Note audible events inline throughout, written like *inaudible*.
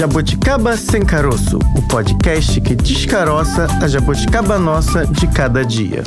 Jabuticaba Sem Caroço, o podcast que descaroça a jabuticaba nossa de cada dia.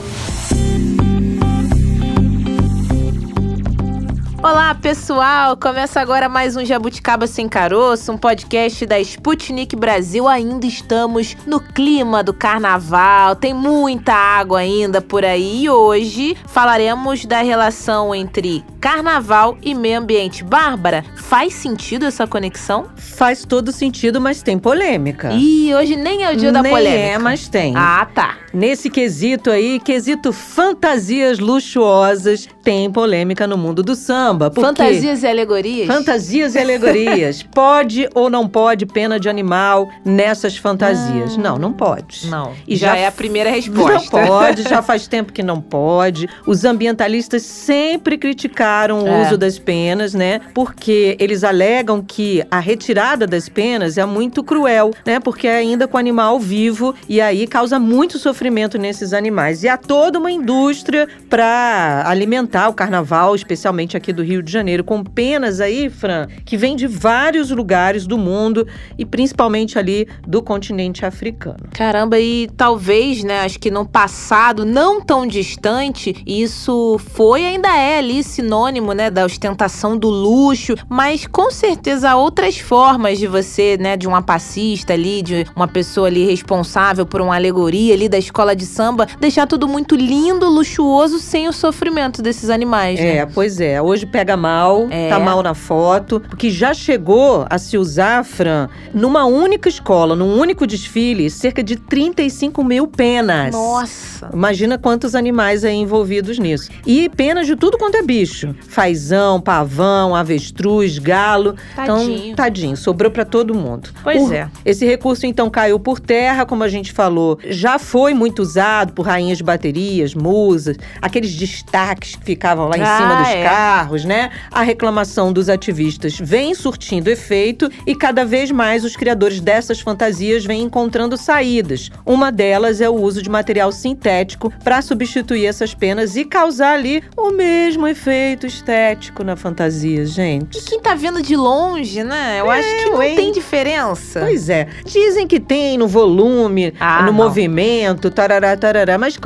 Olá, pessoal! Começa agora mais um Jabuticaba Sem Caroço, um podcast da Sputnik Brasil. Ainda estamos no clima do carnaval, tem muita água ainda por aí e hoje falaremos da relação entre carnaval e meio ambiente. Bárbara, faz sentido essa conexão? Faz todo sentido, mas tem polêmica. E hoje nem é o dia da nem polêmica. é, mas tem. Ah, tá. Nesse quesito aí, quesito fantasias luxuosas, tem polêmica no mundo do samba. Fantasias e alegorias? Fantasias e alegorias. *laughs* pode ou não pode pena de animal nessas fantasias? Não, não pode. Não. E já, já é a primeira *laughs* resposta. Não pode, já faz tempo que não pode. Os ambientalistas sempre criticaram o É. uso das penas, né? Porque eles alegam que a retirada das penas é muito cruel, né? Porque é ainda com o animal vivo e aí causa muito sofrimento nesses animais. E há toda uma indústria para alimentar o carnaval, especialmente aqui do Rio de Janeiro, com penas aí, Fran, que vem de vários lugares do mundo e principalmente ali do continente africano. Caramba, e talvez, né, acho que no passado não tão distante, isso foi ainda é ali sinônimo, né, da ostentação do luxo, mas com certeza há outras formas de você, né, de um passista ali, de uma pessoa ali responsável por uma alegoria ali da escola de samba, deixar tudo muito lindo, luxuoso, sem o sofrimento desses animais, né? É, pois é. Hoje pega mal, É. tá mal na foto, porque já chegou a se usar, Fran, numa única escola, num único desfile, cerca de 35 mil penas. Nossa. Imagina quantos animais aí envolvidos nisso. E penas de tudo quanto é bicho. Fazão, pavão, avestruz, galo. Tadinho. Então, tadinho, sobrou pra todo mundo. Pois O- é. Esse recurso, então, caiu por terra, como a gente falou. Já foi muito usado por rainhas de baterias, musas, aqueles destaques que ficavam lá em Ah, cima dos é. carros, né? A reclamação dos ativistas vem surtindo efeito e cada vez mais os criadores dessas fantasias vêm encontrando saídas. Uma delas é o uso de material sintético para substituir essas penas e causar ali o mesmo efeito estético na fantasia, gente. E quem tá vendo de longe, né? Eu acho que não ué. tem diferença. Pois é. Dizem que tem no volume, Ah, no não. movimento, tarará, tarará. Mas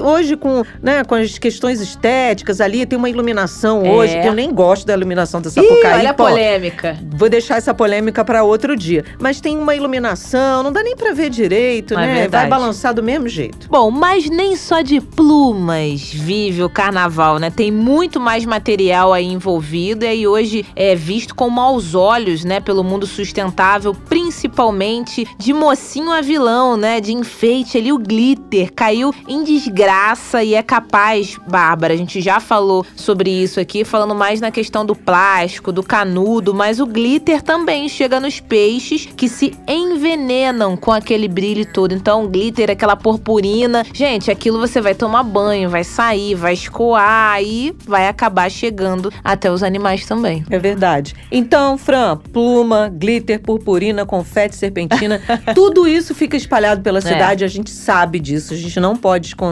hoje, com, né, com as questões estéticas ali, tem uma iluminação É. hoje, que eu nem gosto da iluminação Ih, Sapucaí. olha a polêmica. Vou deixar essa polêmica para outro dia. Mas tem uma iluminação, não dá nem pra ver direito, Não é né? verdade. Vai balançar do mesmo jeito. Bom, mas nem só de plumas vive o carnaval, né? Tem muito mais material aí envolvido e aí hoje é visto com maus olhos, né, pelo mundo sustentável, principalmente de mocinho a vilão, né, de enfeite ali o glitter caiu em desgraça e é capaz, Bárbara, a gente já falou sobre isso aqui, falando mais na questão do plástico, do canudo, mas o glitter também chega nos peixes que se envenenam com aquele brilho todo. Então, glitter, aquela purpurina, gente, aquilo você vai tomar banho, vai sair, vai escoar e vai acabar chegando até os animais também. É verdade. Então, Fran, pluma, glitter, purpurina, confete, serpentina, *laughs* tudo isso fica espalhado pela cidade. A gente sabe disso, a gente não pode esconder,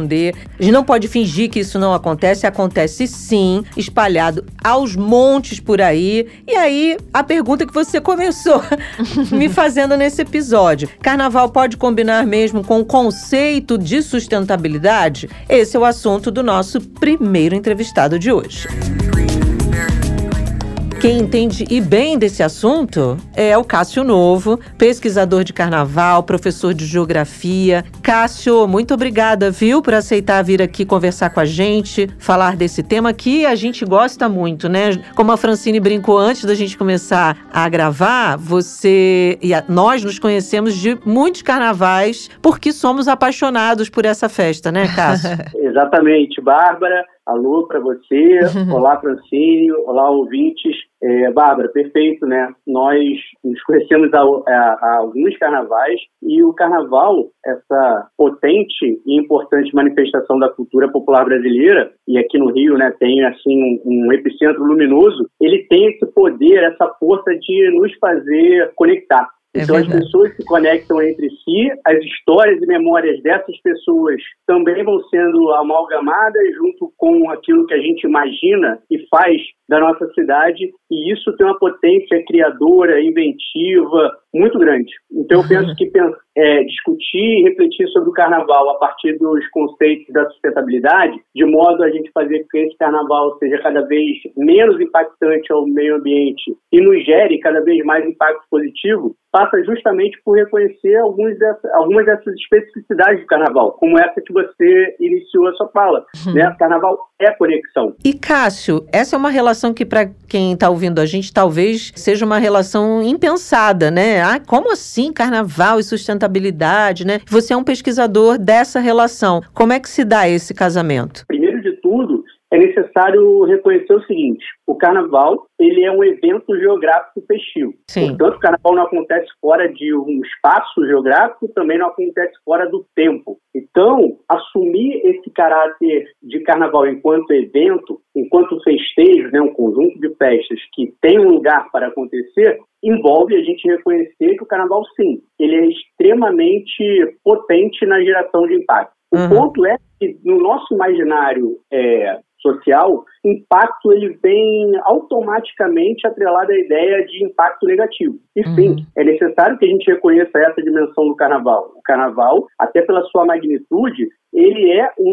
a gente não pode fingir que isso não acontece. Acontece sim, espalhado aos montes por aí. E aí, a pergunta que você começou *laughs* me fazendo nesse episódio: carnaval pode combinar mesmo com o conceito de sustentabilidade? Esse é o assunto do nosso primeiro entrevistado de hoje. Quem entende e bem desse assunto é o Cássio Novo, pesquisador de carnaval, professor de geografia. Cássio, muito obrigada, viu, por aceitar vir aqui conversar com a gente, falar desse tema que a gente gosta muito, né? Como a Francine brincou antes da gente começar a gravar, você e a- nós nos conhecemos de muitos carnavais porque somos apaixonados por essa festa, né, Cássio? *laughs* Exatamente, Bárbara. Alô para você, *laughs* olá Francine, olá ouvintes. É, Bárbara, perfeito, né? Nós nos conhecemos há, há- há alguns carnavais e o carnaval, essa potente e importante manifestação da cultura popular brasileira, e aqui no Rio, né, tem assim um, um epicentro luminoso, ele tem esse poder, essa força de nos fazer conectar. É então verdade. as pessoas se conectam entre si, as histórias e memórias dessas pessoas também vão sendo amalgamadas junto com aquilo que a gente imagina e faz da nossa cidade, e isso tem uma potência criadora, inventiva, muito grande. Então eu *laughs* penso que é, discutir e refletir sobre o carnaval a partir dos conceitos da sustentabilidade, de modo a gente fazer com que esse carnaval seja cada vez menos impactante ao meio ambiente e nos gere cada vez mais impacto positivo, passa justamente por reconhecer algumas dessas, algumas dessas especificidades do carnaval, como essa que você iniciou a sua fala. Uhum. Né? Carnaval é conexão. E Cássio, essa é uma relação que para quem está ouvindo a gente talvez seja uma relação impensada, né? Ah, como assim carnaval e sustentabilidade, né? Você é um pesquisador dessa relação. Como é que se dá esse casamento? É necessário reconhecer o seguinte: o carnaval ele é um evento geográfico festivo. Sim. Portanto, o carnaval não acontece fora de um espaço geográfico, também não acontece fora do tempo. Então, assumir esse caráter de carnaval enquanto evento, enquanto festejo, né, um conjunto de festas que tem um lugar para acontecer, envolve a gente reconhecer que o carnaval, sim, ele é extremamente potente na geração de impacto. O uhum. ponto é que no nosso imaginário é, social, impacto ele vem automaticamente atrelado à ideia de impacto negativo. E sim, uhum. é necessário que a gente reconheça essa dimensão do carnaval. O carnaval, até pela sua magnitude, ele é um,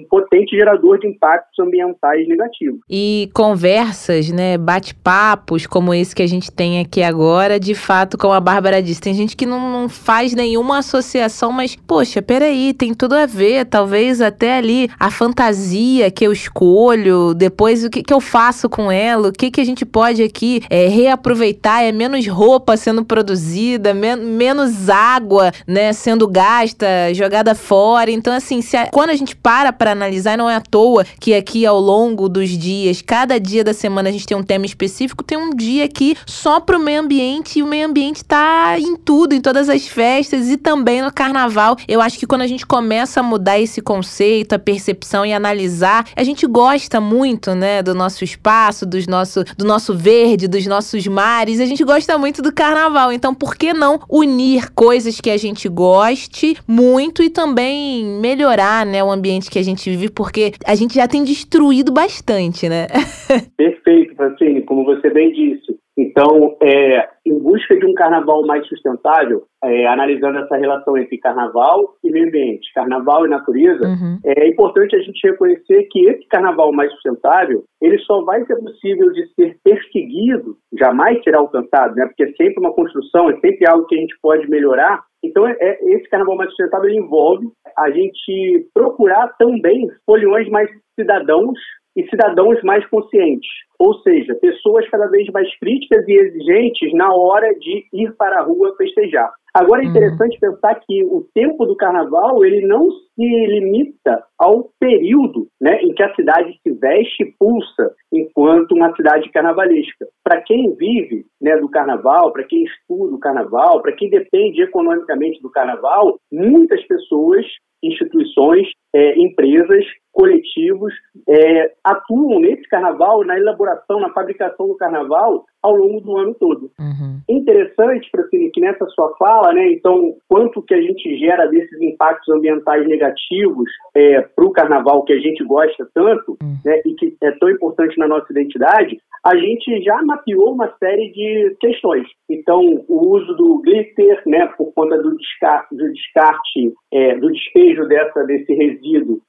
um, potente gerador de impactos ambientais negativos. E conversas, né, bate-papos como esse que a gente tem aqui agora, de fato, como a Bárbara disse, tem gente que não, não faz nenhuma associação, mas, poxa, peraí, tem tudo a ver, talvez até ali a fantasia que eu escolho, depois o que, que eu faço com ela, o que, que a gente pode aqui é, reaproveitar, é menos roupa sendo produzida, men menos água, né, sendo gasta, jogada fora, então, assim, assim, a, quando a gente para para analisar, não é à toa que aqui ao longo dos dias, cada dia da semana a gente tem um tema específico, tem um dia aqui só pro meio ambiente e o meio ambiente tá em tudo, em todas as festas e também no carnaval. Eu acho que quando a gente começa a mudar esse conceito, a percepção e analisar, a gente gosta muito, né, do nosso espaço, dos nosso, do nosso verde, dos nossos mares, a gente gosta muito do carnaval. Então, por que não unir coisas que a gente goste muito e também melhorar melhorar, né, o ambiente que a gente vive, porque a gente já tem destruído bastante, né? *laughs* Perfeito, Francine, como você bem disse. Então, é, busca de um carnaval mais sustentável, é, analisando essa relação entre carnaval e meio ambiente, carnaval e natureza, uhum. é importante a gente reconhecer que esse carnaval mais sustentável, ele só vai ser possível de ser perseguido, jamais será alcançado, né? Porque é sempre uma construção, é sempre algo que a gente pode melhorar. Então, é, é esse carnaval mais sustentável envolve a gente procurar também foliões mais cidadãos e cidadãos mais conscientes, ou seja, pessoas cada vez mais críticas e exigentes na hora de ir para a rua festejar. Agora é uhum. interessante uhum. pensar que o tempo do carnaval ele não se limita ao período né, em que a cidade se veste e pulsa enquanto uma cidade carnavalesca. Para quem vive né, do carnaval, para quem estuda o carnaval, para quem depende economicamente do carnaval, muitas pessoas instituições, é, empresas, coletivos é, atuam nesse carnaval, na elaboração, na fabricação do carnaval ao longo do ano todo. Uhum. Interessante, Francine, que nessa sua fala, né, então, quanto que a gente gera desses impactos ambientais negativos é, para o carnaval que a gente gosta tanto, uhum. né, e que é tão importante na nossa identidade, a gente já mapeou uma série de questões. Então, o uso do glitter, né, por conta do descarte, do, descarte, é, do despejo dessa, desse resíduo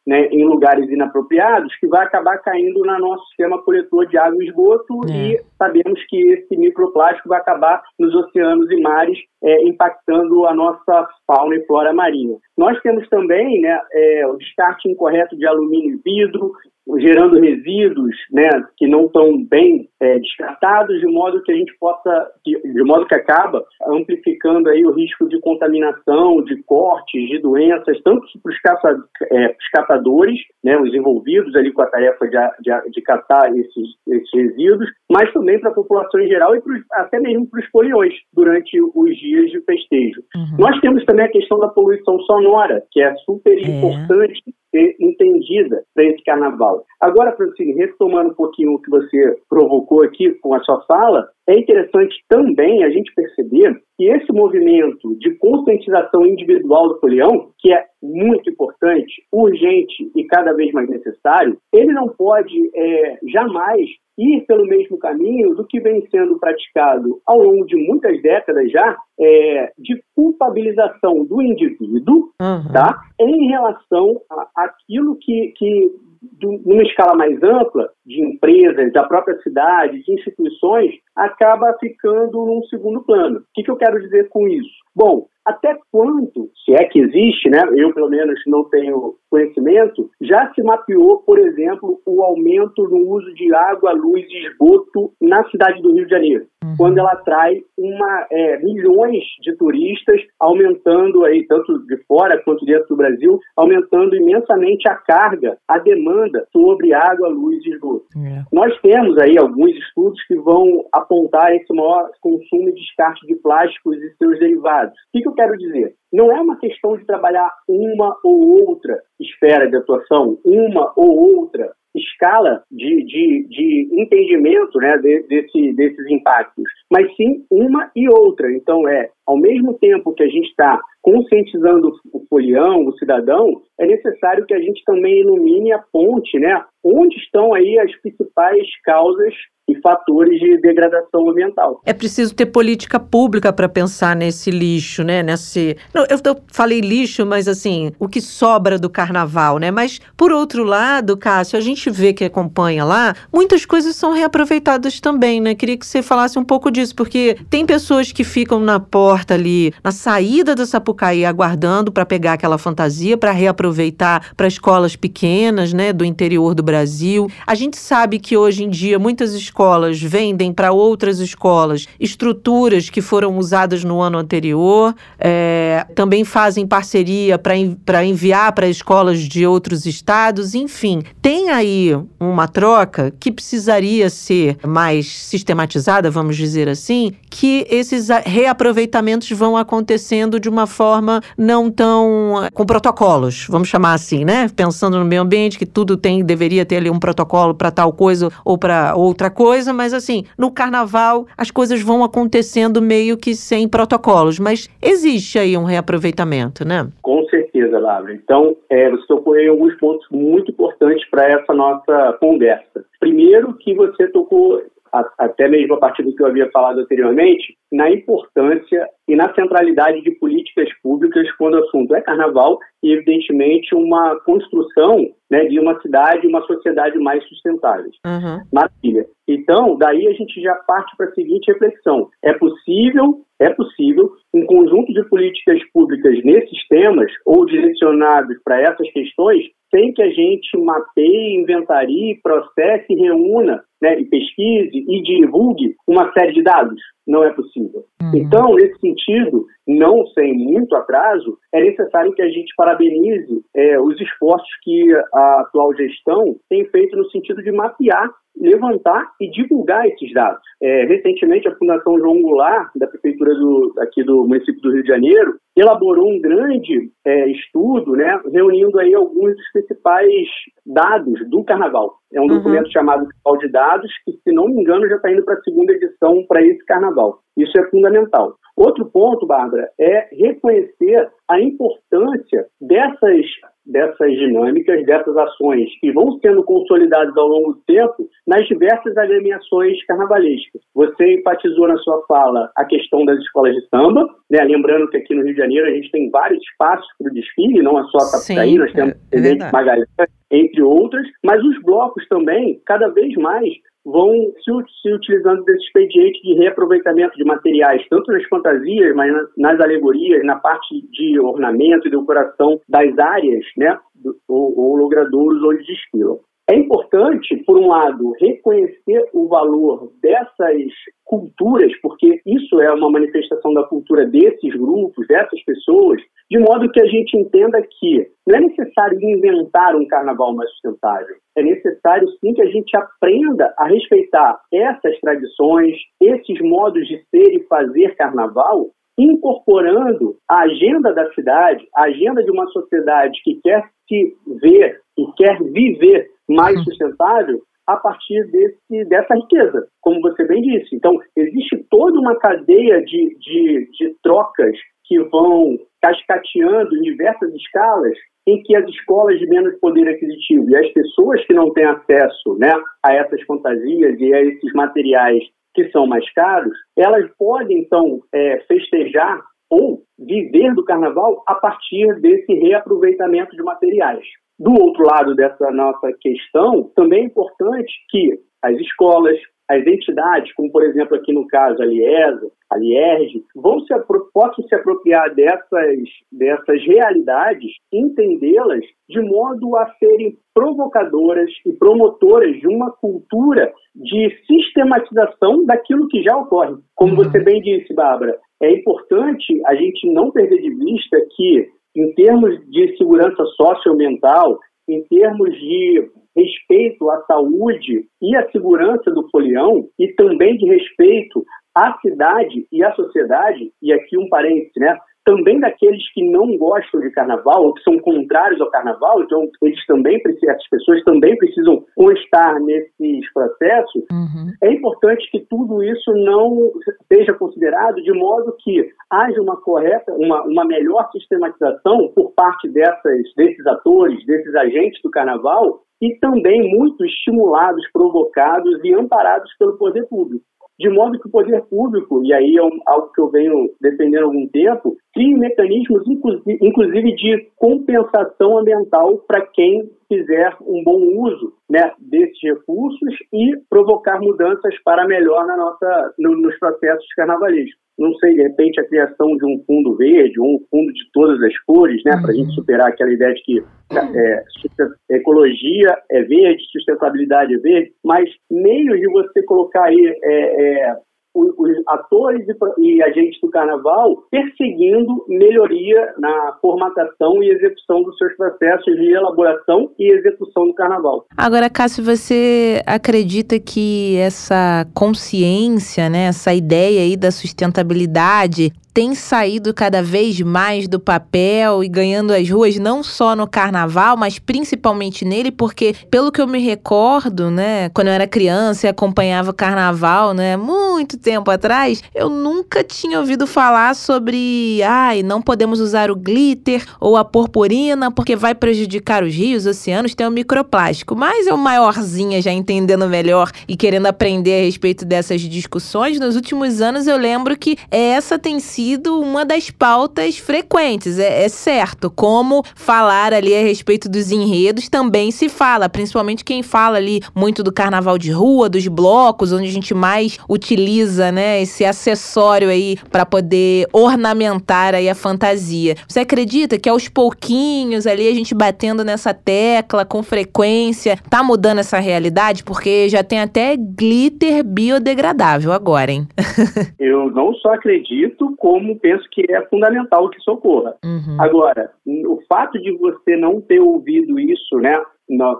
né, em lugares inapropriados, que vai acabar caindo no nosso sistema coletor de água e esgoto é. e sabemos que esse microplástico vai acabar nos oceanos e mares, é, impactando a nossa fauna e flora marinha. Nós temos também né, é, o descarte incorreto de alumínio e vidro, gerando resíduos né, que não estão bem é, descartados, de modo que a gente possa, de modo que acaba amplificando aí o risco de contaminação, de cortes, de doenças, tanto para os caça, é, catadores, né, os envolvidos ali com a tarefa de, de, de catar esses, esses resíduos, mas também para a população em geral e pros, até mesmo para os foliões durante os dias de festejo. Uhum. Nós temos também a questão da poluição sonora, que é super é. Ser entendida para esse carnaval. Agora, Francine, retomando um pouquinho o que você provocou aqui com a sua fala, é interessante também a gente perceber que esse movimento de conscientização individual do folião, que é muito importante, urgente e cada vez mais necessário, ele não pode é, jamais ir pelo mesmo caminho do que vem sendo praticado ao longo de muitas décadas já, é, de culpabilização do indivíduo, uhum. tá, em relação àquilo que, que numa escala mais ampla, de empresas, da própria cidade, de instituições, acaba ficando num segundo plano. O que, que eu quero dizer com isso? Bom, até quanto, se é que existe, né? Eu pelo menos não tenho conhecimento, já se mapeou, por exemplo, o aumento no uso de água, luz e esgoto na cidade do Rio de Janeiro, uhum. quando ela atrai uma, é, milhões de turistas, aumentando aí tanto de fora quanto dentro do Brasil, aumentando imensamente a carga, a demanda sobre água, luz e esgoto. É. Nós temos aí alguns estudos que vão apontar esse maior consumo e descarte de plásticos e seus derivados. O que, eu quero dizer? Não é uma questão de trabalhar uma ou outra esfera de atuação, uma ou outra escala de, de, de entendimento né, de, desse, desses impactos, mas sim uma e outra. Então, é ao mesmo tempo que a gente está conscientizando o folião, o cidadão, é necessário que a gente também ilumine a ponte, né? Onde estão aí as principais causas e fatores de degradação ambiental. É preciso ter política pública para pensar nesse lixo, né? Nesse, Não, eu, falei lixo, mas assim, o que sobra do carnaval, né? Mas por outro lado, Cássio, a gente vê que acompanha lá, muitas coisas são reaproveitadas também, né? Queria que você falasse um pouco disso, porque tem pessoas que ficam na porta ali, na saída da Sapucaí, aguardando para pegar aquela fantasia para reaproveitar para escolas pequenas, né, do interior do Brasil. A gente sabe que hoje em dia muitas escolas escolas vendem para outras escolas estruturas que foram usadas no ano anterior, é, também fazem parceria para enviar para escolas de outros estados, enfim. Tem aí uma troca que precisaria ser mais sistematizada, vamos dizer assim, que esses reaproveitamentos vão acontecendo de uma forma não tão com protocolos, vamos chamar assim, né? Pensando no meio ambiente que tudo tem deveria ter ali um protocolo para tal coisa ou para outra coisa coisa, mas assim, no carnaval as coisas vão acontecendo meio que sem protocolos, mas existe aí um reaproveitamento, né? Com certeza, Laura. Então, é, você tocou em alguns pontos muito importantes para essa nossa conversa. Primeiro, que você tocou até mesmo a partir do que eu havia falado anteriormente, na importância e na centralidade de políticas públicas quando o assunto é carnaval e, evidentemente, uma construção né, de uma cidade e uma sociedade mais sustentáveis. Uhum. Maravilha. Então, daí a gente já parte para a seguinte reflexão: é possível, é possível um conjunto de políticas públicas nesses temas ou direcionados para essas questões sem que a gente mapeie, inventarie, processe, reúna né, e pesquise e divulgue uma série de dados. Não é possível. Uhum. Então, nesse sentido, não sem muito atraso, é necessário que a gente parabenize é, os esforços que a atual gestão tem feito no sentido de mapear levantar e divulgar esses dados. É, recentemente, a Fundação João Goulart, da Prefeitura do, aqui do município do Rio de Janeiro, elaborou um grande é, estudo, né, reunindo aí alguns dos principais dados do Carnaval. É um uhum. documento chamado Carnaval de Dados, que, se não me engano, já está indo para a segunda edição para esse Carnaval. Isso é fundamental. Outro ponto, Bárbara, é reconhecer a importância dessas dessas dinâmicas, dessas ações que vão sendo consolidadas ao longo do tempo nas diversas agremiações carnavalescas. Você enfatizou na sua fala a questão das escolas de samba, né? lembrando que aqui no Rio de Janeiro a gente tem vários espaços para o desfile, não é só a Sapucaí, nós temos é, é Magalhães, entre outras, mas os blocos também, cada vez mais, vão se, se, utilizando desse expediente de reaproveitamento de materiais, tanto nas fantasias, mas nas, nas alegorias, na parte de ornamento e decoração das áreas, né, ou, ou logradouros onde desfilam. É importante, por um lado, reconhecer o valor dessas culturas, porque isso é uma manifestação da cultura desses grupos, dessas pessoas, de modo que a gente entenda que não é necessário inventar um carnaval mais sustentável. É necessário sim que a gente aprenda a respeitar essas tradições, esses modos de ser e fazer carnaval incorporando a agenda da cidade, a agenda de uma sociedade que quer se ver e quer viver mais sustentável a partir desse, dessa riqueza, como você bem disse. Então, existe toda uma cadeia de, de, de trocas que vão cascateando em diversas escalas em que as escolas de menos poder aquisitivo e as pessoas que não têm acesso né, a essas fantasias e a esses materiais que são mais caros, elas podem, então, é, festejar ou viver do carnaval a partir desse reaproveitamento de materiais. Do outro lado dessa nossa questão, também é importante que as escolas, as entidades, como por exemplo aqui no caso a Liesa, a Lierge, vão se, possam se apropriar dessas, dessas realidades, entendê-las de modo a serem provocadoras e promotoras de uma cultura de sistematização daquilo que já ocorre. Como uhum. você bem disse, Bárbara, é importante a gente não perder de vista que, em termos de segurança socioambiental, em termos de respeito à saúde e à segurança do folião e também de respeito à cidade e à sociedade, e aqui um parênteses, né? Também daqueles que não gostam de carnaval ou que são contrários ao carnaval, então eles também essas pessoas também precisam constar nesses processos, uhum. é importante que tudo isso não seja considerado de modo que haja uma correta, uma, uma melhor sistematização por parte dessas, desses atores, desses agentes do carnaval e também muito estimulados, provocados e amparados pelo poder público de modo que o poder público, e aí é um, algo que eu venho defendendo há algum tempo, crie mecanismos, inclusive, de compensação ambiental para quem fizer um bom uso né, desses recursos e provocar mudanças para melhor na nossa, no, nos processos carnavalescos. Não sei, de repente, a criação de um fundo verde ou um fundo de todas as cores, né, para a gente uhum. superar aquela ideia de que é, ecologia é verde, sustentabilidade é verde, mas meios de você colocar aí é, é, os atores e, agentes do carnaval perseguindo melhoria na formatação e execução dos seus processos de elaboração e execução do carnaval. Agora, Cássio, você acredita que essa consciência, né, essa ideia aí da sustentabilidade tem saído cada vez mais do papel e ganhando as ruas, não só no carnaval, mas principalmente nele, porque, pelo que eu me recordo, né, quando eu era criança e acompanhava o carnaval, né, muito tempo atrás, eu nunca tinha ouvido falar sobre, ai, não podemos usar o glitter ou a purpurina porque vai prejudicar os rios, oceanos, tem o microplástico. Mas eu, maiorzinha, já entendendo melhor e querendo aprender a respeito dessas discussões, nos últimos anos eu lembro que essa tem sido sido uma das pautas frequentes, é, é, certo. Como falar ali a respeito dos enredos também se fala, principalmente quem fala ali muito do carnaval de rua, dos blocos, onde a gente mais utiliza, né, esse acessório aí para poder ornamentar aí a fantasia. Você acredita que aos pouquinhos ali a gente batendo nessa tecla com frequência, tá mudando essa realidade? Porque já tem até glitter biodegradável agora, hein? *laughs* Eu não só acredito, como como penso que é fundamental que isso ocorra. Uhum. Agora, o fato de você não ter ouvido isso, né,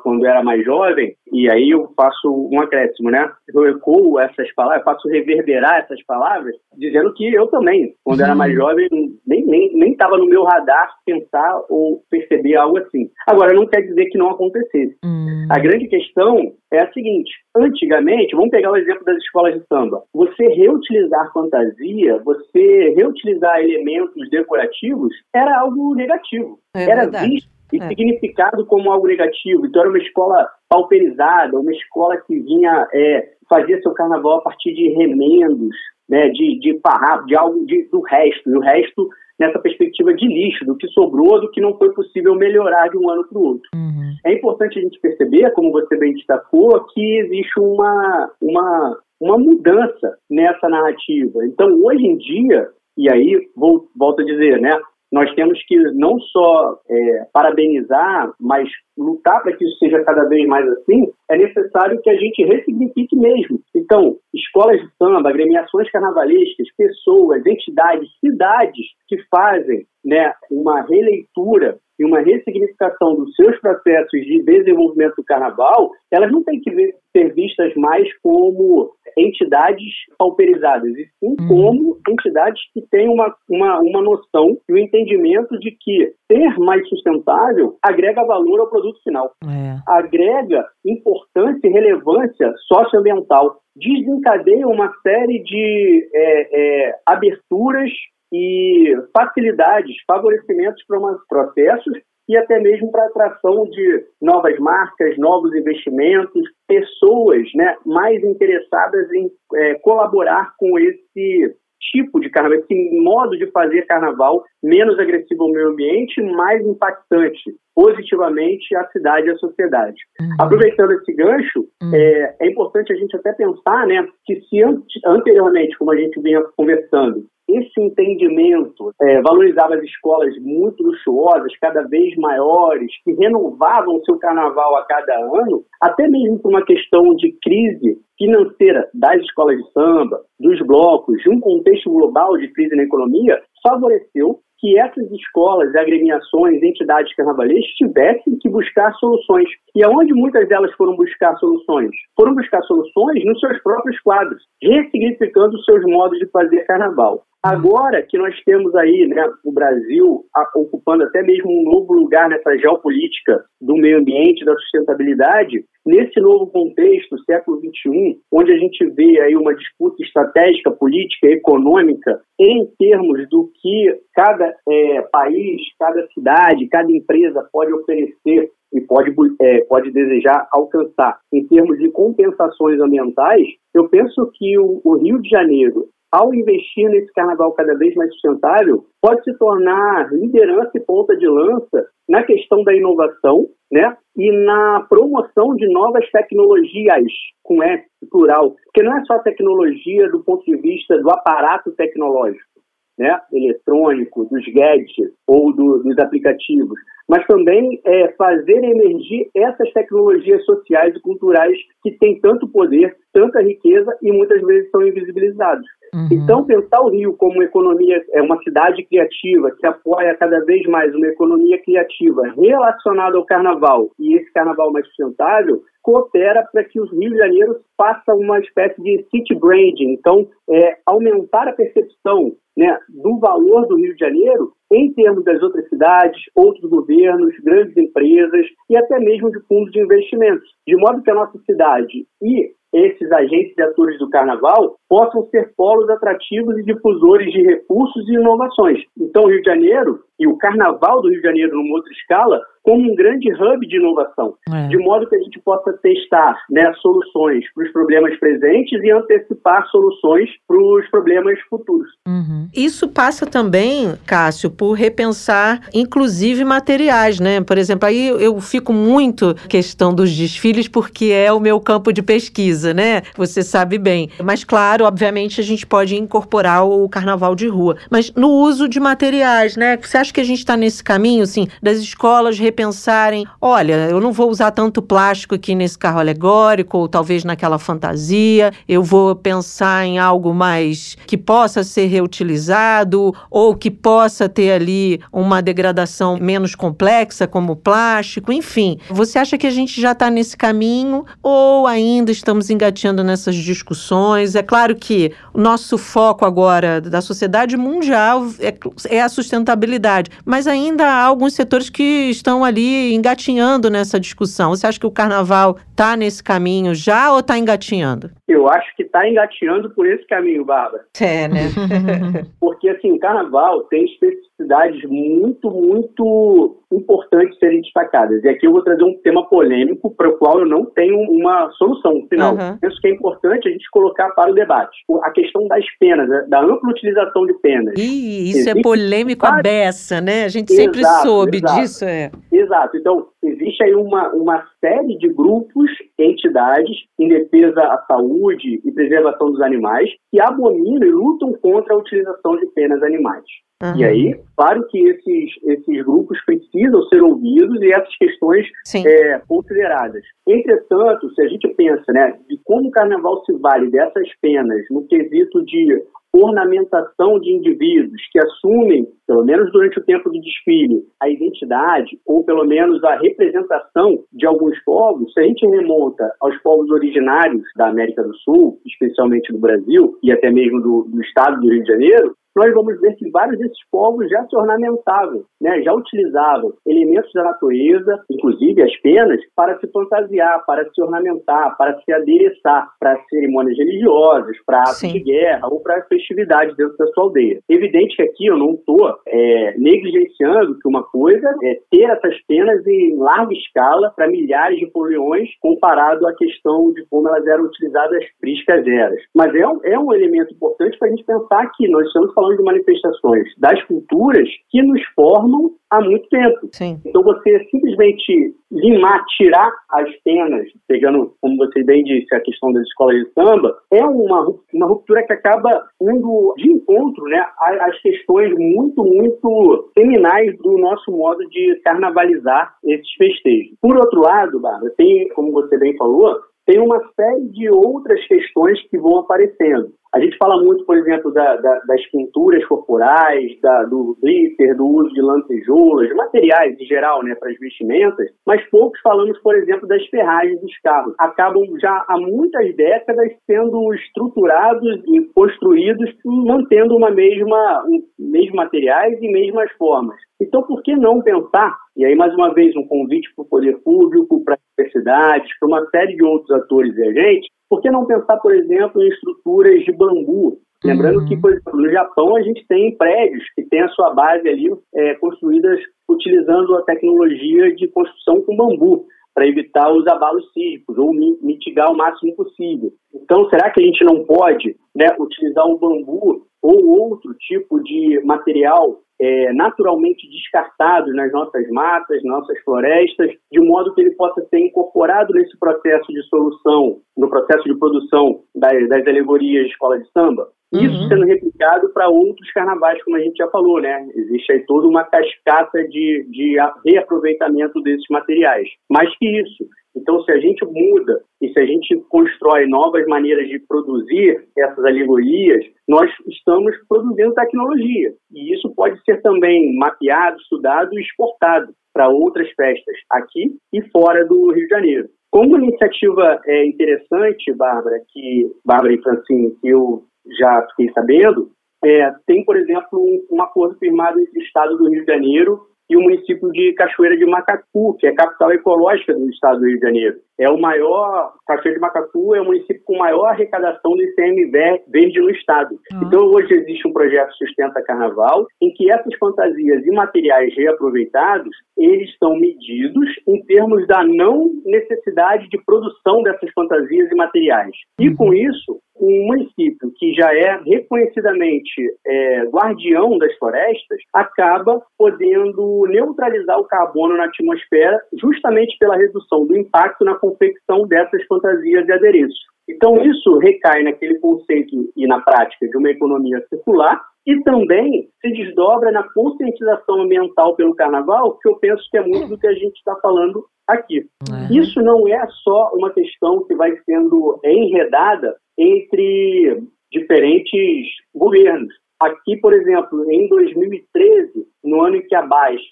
quando era mais jovem, e aí eu faço um acréscimo, né? Eu ecoo essas palavras, faço reverberar essas palavras, dizendo que eu também, quando uhum. era mais jovem, nem nem nem estava no meu radar pensar ou perceber algo assim. Agora, não quer dizer que não acontecesse. Uhum. A grande questão é a seguinte: antigamente, vamos pegar o exemplo das escolas de samba. Você reutilizar fantasia, você reutilizar elementos decorativos, era algo negativo. É era verdade. visto e é. significado como algo negativo. Então era uma escola pauperizada, uma escola que vinha é, fazia seu carnaval a partir de remendos, né, de, de farrapo, de algo de, do resto, e o resto nessa perspectiva de lixo, do que sobrou, do que não foi possível melhorar de um ano para o outro. Uhum. É importante a gente perceber, como você bem destacou, que existe uma, uma, uma mudança nessa narrativa. Então, hoje em dia, e aí vou, volto a dizer, né, nós temos que não só é, parabenizar, mas lutar para que isso seja cada vez mais assim, é necessário que a gente ressignifique mesmo. Então, escolas de samba, agremiações carnavalescas, pessoas, entidades, cidades que fazem né, uma releitura e uma ressignificação dos seus processos de desenvolvimento do carnaval, elas não têm que ser vistas mais como entidades pauperizadas, e sim uhum. como entidades que têm uma, uma, uma noção e o um entendimento de que ser mais sustentável agrega valor ao produto final, é. agrega importância e relevância socioambiental, desencadeia uma série de é, é, aberturas e facilidades, favorecimentos para os processos e até mesmo para atração de novas marcas, novos investimentos, pessoas né, mais interessadas em é, colaborar com esse tipo de carnaval, esse modo de fazer carnaval menos agressivo ao meio ambiente, mais impactante positivamente a cidade e a sociedade. Uhum. Aproveitando esse gancho, uhum. é, é, importante a gente até pensar né, que se anteriormente, como a gente vinha conversando, esse entendimento é, valorizava as escolas muito luxuosas, cada vez maiores, que renovavam seu carnaval a cada ano, até mesmo por uma questão de crise financeira das escolas de samba, dos blocos, de um contexto global de crise na economia, favoreceu que essas escolas, agremiações, entidades carnavalescas tivessem que buscar soluções. E aonde muitas delas foram buscar soluções? Foram buscar soluções nos seus próprios quadros, ressignificando seus modos de fazer carnaval. Agora que nós temos aí né, o Brasil ocupando até mesmo um novo lugar nessa geopolítica do meio ambiente, da sustentabilidade, nesse novo contexto, século XXI, onde a gente vê aí uma disputa estratégica, política, econômica, em termos do que cada é, país, cada cidade, cada empresa pode oferecer e pode, é, pode desejar alcançar. Em termos de compensações ambientais, eu penso que o, o Rio de Janeiro ao investir nesse carnaval cada vez mais sustentável, pode se tornar liderança e ponta de lança na questão da inovação, né? E na promoção de novas tecnologias, com S plural, porque não é só tecnologia do ponto de vista do aparato tecnológico, né? Eletrônico, dos gadgets ou do, dos aplicativos, mas também é, fazer emergir essas tecnologias sociais e culturais que têm tanto poder, tanta riqueza e muitas vezes são invisibilizados. Uhum. Então, pensar o Rio como economia, é uma cidade criativa que apoia cada vez mais uma economia criativa relacionada ao carnaval e esse carnaval mais sustentável, coopera para que os Rio de Janeiro façam uma espécie de city branding. Então, é, aumentar a percepção né, do valor do Rio de Janeiro em termos das outras cidades, outros governos, grandes empresas e até mesmo de fundos de investimentos. De modo que a nossa cidade e esses agentes e atores do carnaval possam ser polos atrativos e difusores de recursos e inovações. Então, o Rio de Janeiro e o carnaval do Rio de Janeiro, numa outra escala, como um grande hub de inovação, é. de modo que a gente possa testar né, soluções para os problemas presentes e antecipar soluções para os problemas futuros. Uhum. Isso passa também, Cássio, por repensar, inclusive materiais, né? Por exemplo, aí eu fico muito questão dos desfiles porque é o meu campo de pesquisa, né? Você sabe bem. Mas claro, obviamente a gente pode incorporar o carnaval de rua, mas no uso de materiais, né? Você acha que a gente está nesse caminho, assim, das escolas repensarem: olha, eu não vou usar tanto plástico aqui nesse carro alegórico, ou talvez naquela fantasia, eu vou pensar em algo mais que possa ser reutilizado, ou que possa ter ali uma degradação menos complexa, como plástico, enfim. Você acha que a gente já está nesse caminho, ou ainda estamos engateando nessas discussões? É claro que o nosso foco agora da sociedade mundial é, é a sustentabilidade, mas ainda há alguns setores que estão ali engatinhando nessa discussão. Você acha que o carnaval está nesse caminho já ou está engatinhando? Eu acho que está engatinhando por esse caminho, Bárbara. É, né? *laughs* Porque, assim, o carnaval tem especificidades muito, muito importantes serem destacadas. E aqui eu vou trazer um tema polêmico para o qual eu não tenho uma solução final. Uhum. Penso que é importante a gente colocar para o debate. A questão das penas, né? da ampla utilização de penas. Ih, isso é Existe é polêmico a beça, né? A gente sempre exato, soube exato. disso. É. Exato. Então, existe aí uma, uma série de grupos, entidades em defesa à saúde e preservação dos animais que abominam e lutam contra a utilização de penas animais. Uhum. E aí, Claro que esses, esses grupos precisam ser ouvidos e essas questões é, consideradas. Entretanto, se a gente pensa né, de como o carnaval se vale dessas penas no quesito de ornamentação de indivíduos que assumem, pelo menos durante o tempo do desfile, a identidade ou pelo menos a representação de alguns povos, se a gente remonta aos povos originários da América do Sul, especialmente do Brasil e até mesmo do, do estado do Rio de Janeiro, nós vamos ver que vários desses povos já se ornamentavam, né, já utilizavam elementos da natureza, inclusive as penas, para se fantasiar, para se ornamentar, para se adereçar para cerimônias religiosas, para atos Sim. de guerra ou para festividades dentro da sua aldeia. Evidente que aqui eu não estou é, negligenciando que uma coisa é ter essas penas em larga escala para milhares de foliões comparado à questão de como elas eram utilizadas priscas eras. Mas é um, é um elemento importante para a gente pensar que nós estamos falando de manifestações das culturas que nos formam há muito tempo. Sim. Então você simplesmente limar, tirar as penas, pegando, como você bem disse, a questão das escolas de samba, é uma, uma ruptura que acaba indo de encontro né, às questões muito, muito seminais do nosso modo de carnavalizar esses festejos. Por outro lado, Bárbara, tem, como você bem falou, tem uma série de outras questões que vão aparecendo. A gente fala muito, por exemplo, da, da, das pinturas corporais, da, do glitter, do uso de lantejoulas, de materiais em geral, né, para as vestimentas, mas poucos falamos, por exemplo, das ferragens dos carros. Acabam já há muitas décadas sendo estruturados e construídos mantendo uma mesma, um, mesmos materiais e mesmas formas. Então, por que não pensar? E aí, mais uma vez, um convite para o poder público, para as universidades, para uma série de outros atores e agentes, por que não pensar, por exemplo, em estruturas de bambu? Lembrando uhum. que, por exemplo, no Japão a gente tem prédios que têm a sua base ali é, construídas utilizando a tecnologia de construção com bambu para evitar os abalos sísmicos ou mitigar o máximo possível. Então, será que a gente não pode né, utilizar o bambu ou outro tipo de material é, naturalmente descartados nas nossas matas, nossas florestas, de modo que ele possa ser incorporado nesse processo de solução, no processo de produção das, das alegorias de escola de samba. Isso uhum. sendo replicado para outros carnavais, como a gente já falou, né? Existe aí toda uma cascata de, de reaproveitamento desses materiais. Mais que isso, então, se a gente muda e se a gente constrói novas maneiras de produzir essas alegorias, nós estamos produzindo tecnologia. E isso pode ser também mapeado, estudado e exportado para outras festas, aqui e fora do Rio de Janeiro. Como iniciativa é interessante, Bárbara, que Bárbara e Francine, que eu já fiquei sabendo, é, tem, por exemplo, um, um acordo firmado entre o Estado do Rio de Janeiro e o município de Cachoeira de Macacu, que é a capital ecológica do estado do Rio de Janeiro. É o maior, Cachoeira de Macacu é o município com maior arrecadação do ICM verde no estado. Uhum. Então hoje existe um projeto Sustenta Carnaval, em que essas fantasias e materiais reaproveitados, eles estão medidos em termos da não necessidade de produção dessas fantasias e materiais. E com isso, um município que já é reconhecidamente é, guardião das florestas acaba podendo neutralizar o carbono na atmosfera justamente pela redução do impacto na confecção dessas fantasias e adereços. Então, isso recai naquele conceito e na prática de uma economia circular e também se desdobra na conscientização ambiental pelo carnaval, que eu penso que é muito do que a gente está falando aqui. É. Isso não é só uma questão que vai sendo enredada entre diferentes governos. Aqui, por exemplo, em 2013, no ano em que a BASF,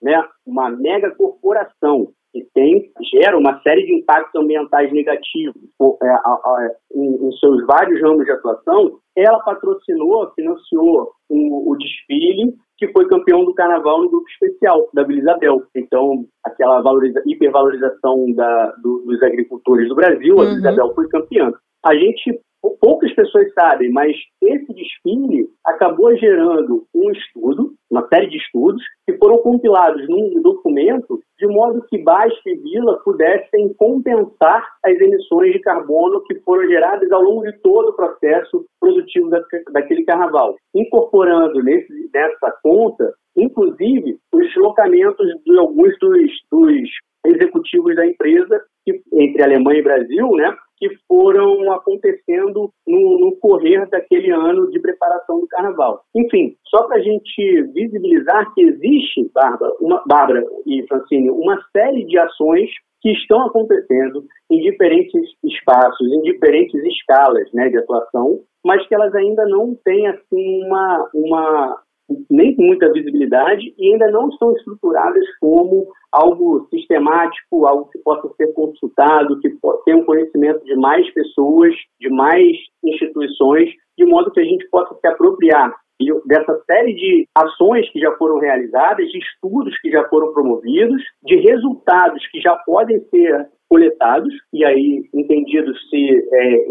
né, uma mega corporação que tem, gera uma série de impactos ambientais negativos é, em, em, seus vários ramos de atuação, ela patrocinou, financiou o, o desfile que foi campeão do carnaval no grupo especial da Vila Isabel. Então, aquela valoriza, hipervalorização da, do, dos agricultores do Brasil, a Vila uhum. Isabel foi campeã. A gente poucas pessoas sabem, mas esse desfile acabou gerando um estudo, uma série de estudos, que foram compilados num documento de modo que Basque e Vila pudessem compensar as emissões de carbono que foram geradas ao longo de todo o processo produtivo daquele carnaval, incorporando nesse, nessa conta, inclusive, os deslocamentos de alguns dos, dos executivos da empresa, que, entre Alemanha e Brasil, né, que foram acontecendo no, no correr daquele ano de preparação do carnaval. Enfim, só para a gente visibilizar que existe, Bárbara, uma, Bárbara e Francine, uma série de ações que estão acontecendo em diferentes espaços, em diferentes escalas né, de atuação, mas que elas ainda não têm assim uma, uma nem muita visibilidade e ainda não estão estruturadas como algo sistemático, algo que possa ser consultado, que tenha um conhecimento de mais pessoas, de mais instituições, de modo que a gente possa se apropriar dessa série de ações que já foram realizadas, de estudos que já foram promovidos, de resultados que já podem ser coletados, e aí entendidos se, é,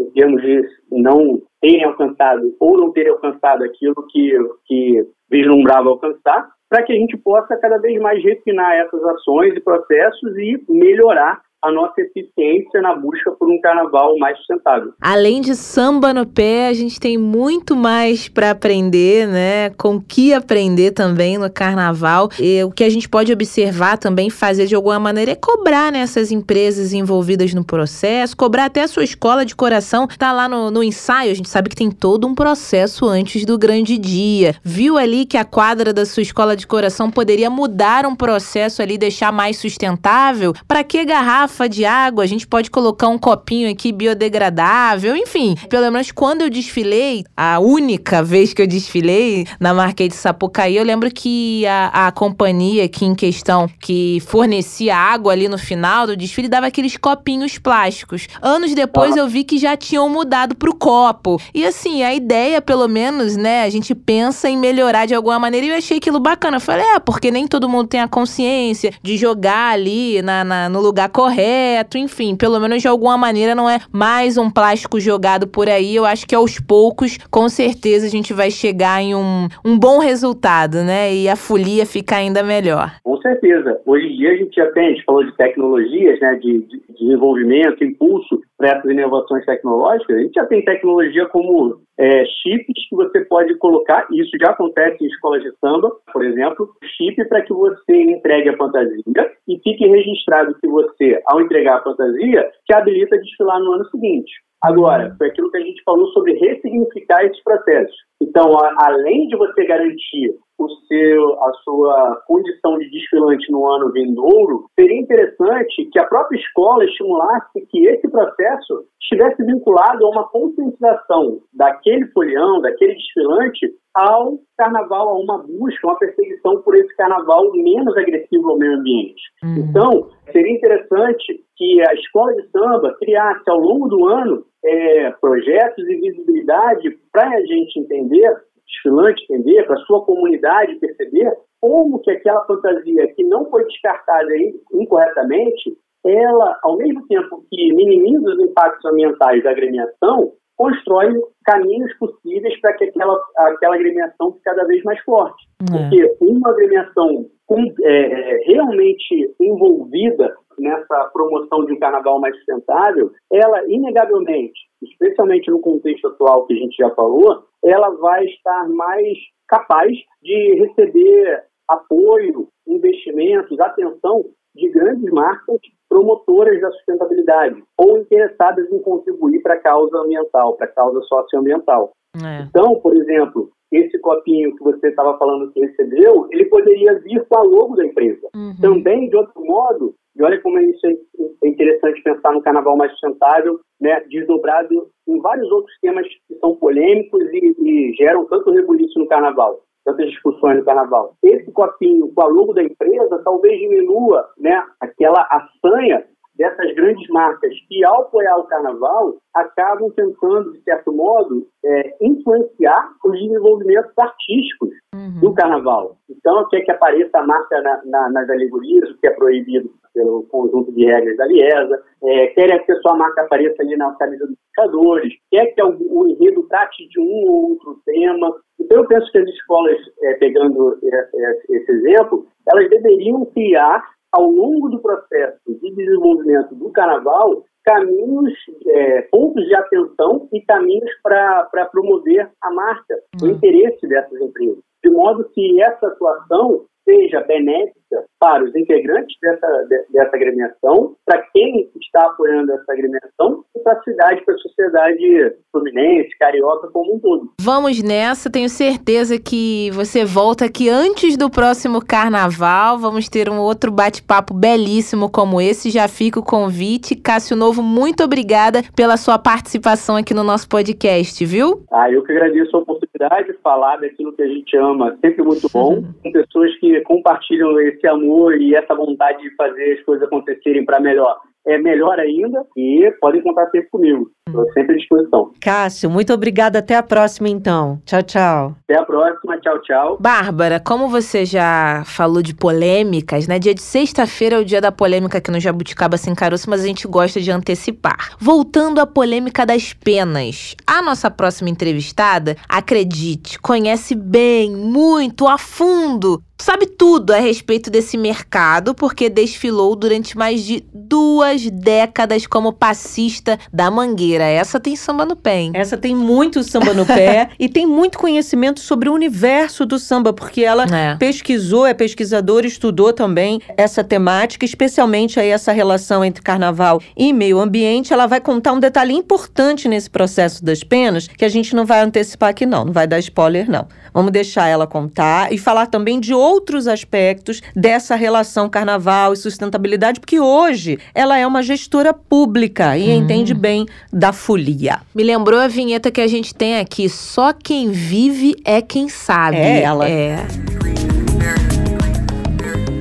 não terem alcançado ou não terem alcançado aquilo que, que vislumbrava alcançar, para que a gente possa cada vez mais refinar essas ações e processos e melhorar a nossa eficiência na busca por um carnaval mais sustentável. Além de samba no pé, a gente tem muito mais para aprender, né? Com que aprender também no carnaval. E o que a gente pode observar também, fazer de alguma maneira, é cobrar né, empresas envolvidas no processo, cobrar até a sua escola de coração. Tá lá no, no ensaio, a gente sabe que tem todo um processo antes do grande dia. Viu ali que a quadra da sua escola de coração poderia mudar um processo ali, deixar mais sustentável? Para que garrafa? Garrafa de água, a gente pode colocar um copinho aqui biodegradável, enfim. Pelo menos quando eu desfilei, a única vez que eu desfilei na Marquês de Sapucaí, eu lembro que a, a companhia aqui em questão que fornecia água ali no final do desfile dava aqueles copinhos plásticos. Anos depois eu vi que já tinham mudado pro copo. E assim, a ideia, pelo menos, né, a gente pensa em melhorar de alguma maneira e eu achei aquilo bacana. Eu falei, é, porque nem todo mundo tem a consciência de jogar ali na, na no lugar correto correto, enfim, pelo menos de alguma maneira não é mais um plástico jogado por aí. Eu acho que aos poucos, com certeza, a gente vai chegar em um, um bom resultado, né? E a folia ficar ainda melhor. Com certeza. Hoje em dia a gente já tem, a gente falou de tecnologias, né? De, de desenvolvimento, impulso essas inovações tecnológicas. A gente já tem tecnologia como é, chips que você pode colocar, e isso já acontece em escolas de samba, por exemplo, chip para que você entregue a fantasia e fique registrado que você, ao entregar a fantasia, te habilita a desfilar no ano seguinte. Agora, foi aquilo que a gente falou sobre ressignificar esses processos. Então, a, além de você garantir o seu, a sua condição de desfilante no ano vindouro, seria interessante que a própria escola estimulasse que esse processo estivesse vinculado a uma conscientização daquele folião, daquele desfilante, ao carnaval, a uma busca, uma perseguição por esse carnaval menos agressivo ao meio ambiente. Uhum. Então, seria interessante que a escola de samba criasse ao longo do ano é, projetos e visibilidade para a gente entender, desfilante entender, para a sua comunidade perceber como que aquela fantasia que não foi descartada incorretamente, ela, ao mesmo tempo que minimiza os impactos ambientais da agremiação, constrói caminhos possíveis para que aquela, aquela agremiação fique cada vez mais forte. É. Porque uma agremiação com, é, realmente envolvida nessa promoção de um carnaval mais sustentável, ela, inegavelmente, especialmente no contexto atual que a gente já falou, ela vai estar mais capaz de receber apoio, investimentos, atenção de grandes marcas promotoras da sustentabilidade ou interessadas em contribuir para a causa ambiental, para a causa socioambiental. É. Então, por exemplo, esse copinho que você estava falando que recebeu, ele poderia vir com a logo da empresa. Uhum. Também, de outro modo, e olha como isso é interessante pensar no carnaval mais sustentável, né, desdobrado em vários outros temas que são polêmicos e, e geram tanto rebuliço no carnaval tantas discussões no carnaval. Esse copinho com a logo da empresa talvez diminua né, aquela assanha dessas grandes marcas que, ao apoiar o carnaval, acabam tentando, de certo modo, é, influenciar os desenvolvimentos artísticos uhum. do carnaval. Então, quer que apareça a marca na, na, nas alegorias, o que é proibido pelo conjunto de regras da Liesa, é, quer que a sua marca apareça ali na camisa dos indicadores, quer que o, o enredo trate de um ou outro tema. Então, eu penso que as escolas, é, pegando é, é, esse exemplo, elas deveriam criar ao longo do processo de desenvolvimento do carnaval, caminhos, é, pontos de atenção e caminhos para promover a marca, o hum. interesse dessas empresas. De modo que essa atuação seja benéfica para os integrantes dessa, dessa agremiação, para quem está apoiando essa agremiação e para a cidade, para a sociedade fluminense, carioca como um todo. Vamos nessa, tenho certeza que você volta aqui antes do próximo carnaval. Vamos ter um outro bate-papo belíssimo como esse. Já fica o convite. Cássio Novo, muito obrigada pela sua participação aqui no nosso podcast, viu? Ah, eu que agradeço a oportunidade de falar daquilo que a gente ama, sempre muito bom, *laughs* com pessoas que compartilham esse amor e essa vontade de fazer as coisas acontecerem para melhor é melhor ainda e podem contar sempre comigo. Estou sempre à disposição. Cássio, muito obrigada. Até a próxima, então. Tchau, tchau. Até a próxima. Tchau, tchau. Bárbara, como você já falou de polêmicas, né? Dia de sexta-feira é o dia da polêmica aqui no Jabuticaba Sem Caroço, mas a gente gosta de antecipar. Voltando à polêmica das penas. A nossa próxima entrevistada, acredite, conhece bem, muito, a fundo sabe tudo a respeito desse mercado porque desfilou durante mais de duas décadas como passista da Mangueira. Essa tem samba no pé, hein? Essa tem muito samba no pé *laughs* e tem muito conhecimento sobre o universo do samba, porque ela é. pesquisou, é pesquisadora, estudou também essa temática, especialmente aí essa relação entre carnaval e meio ambiente. Ela vai contar um detalhe importante nesse processo das penas que a gente não vai antecipar aqui não, não vai dar spoiler não. Vamos deixar ela contar e falar também de outros aspectos dessa relação carnaval e sustentabilidade, porque hoje ela é uma gestora pública e hum. entende bem da folia. Me lembrou a vinheta que a gente tem aqui: só quem vive é quem sabe. É ela. É.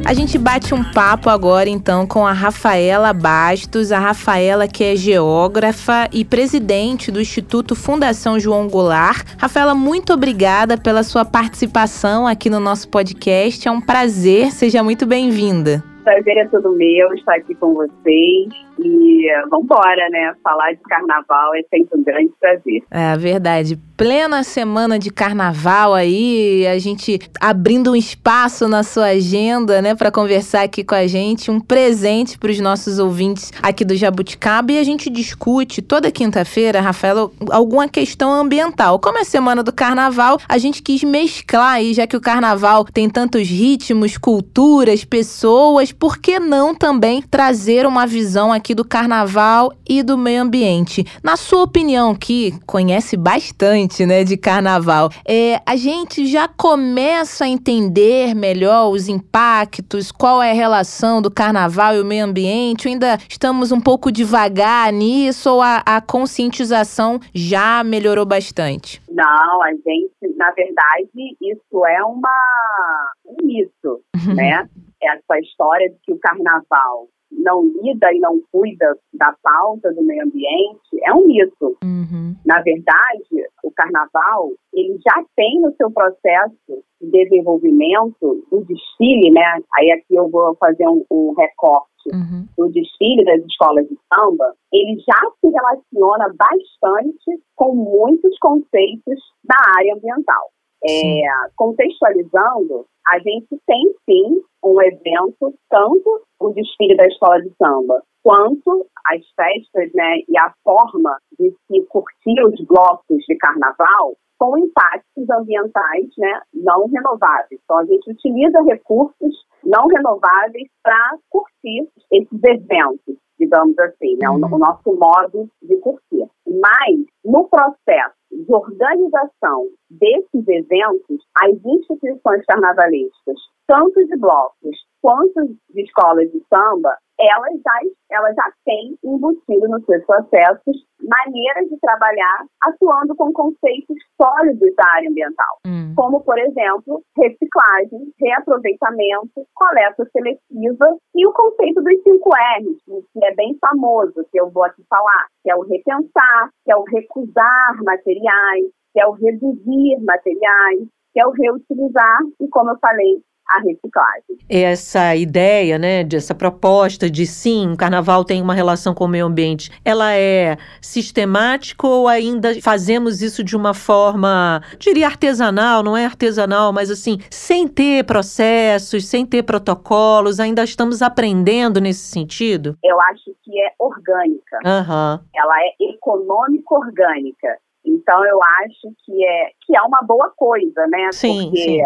A gente bate um papo agora então com a Rafaela Bastos, a Rafaela que é geógrafa e presidente do Instituto Fundação João Goulart. Rafaela, muito obrigada pela sua participação aqui no nosso podcast. É um prazer, seja muito bem-vinda. Prazer é todo meu estar aqui com vocês. E vamos embora, né? Falar de carnaval é sempre um grande prazer. É verdade. Plena semana de carnaval aí, a gente abrindo um espaço na sua agenda, né, para conversar aqui com a gente, um presente para os nossos ouvintes aqui do Jabuticaba e a gente discute toda quinta-feira, Rafaela, alguma questão ambiental. Como é semana do carnaval, a gente quis mesclar aí, já que o carnaval tem tantos ritmos, culturas, pessoas, por que não também trazer uma visão aqui aqui do carnaval e do meio ambiente. Na sua opinião, que conhece bastante, né, de carnaval, é, a gente já começa a entender melhor os impactos, qual é a relação do carnaval e o meio ambiente? Ou ainda estamos um pouco devagar nisso ou a, a conscientização já melhorou bastante? Não, a gente, na verdade, isso é uma um mito, uhum. né? Essa história de que o carnaval não lida e não cuida da pauta do meio ambiente é um mito. Uhum. Na verdade, o carnaval ele já tem no seu processo de desenvolvimento do desfile, né? Aí aqui eu vou fazer um, um recorte uhum. do desfile das escolas de samba. Ele já se relaciona bastante com muitos conceitos da área ambiental. É, contextualizando, a gente tem sim um evento, tanto o desfile da escola de samba, quanto as festas né, e a forma de se curtir os blocos de carnaval com impactos ambientais né, não renováveis. Então, a gente utiliza recursos não renováveis para curtir esses eventos, digamos assim, né, uhum. o, o nosso modo de curtir. Mas, no processo de organização desses eventos, as instituições carnavalescas, tanto de blocos quanto de escolas de samba, elas já, elas já têm embutido nos seus processos maneiras de trabalhar atuando com conceitos sólidos da área ambiental, hum. como, por exemplo, reciclagem, reaproveitamento, coleta seletiva e o conceito dos cinco R's, que é bem famoso, que eu vou aqui falar, que é o repensar, que é o recusar materiais, que é o reduzir materiais, que é o reutilizar e, como eu falei, a reciclagem. Essa ideia, né, dessa proposta de sim, o carnaval tem uma relação com o meio ambiente, ela é sistemática ou ainda fazemos isso de uma forma, diria artesanal, não é artesanal, mas assim, sem ter processos, sem ter protocolos, ainda estamos aprendendo nesse sentido? Eu acho que é orgânica. Uhum. Ela é econômico-orgânica. Então eu acho que é que é uma boa coisa, né? Sim, Porque sim.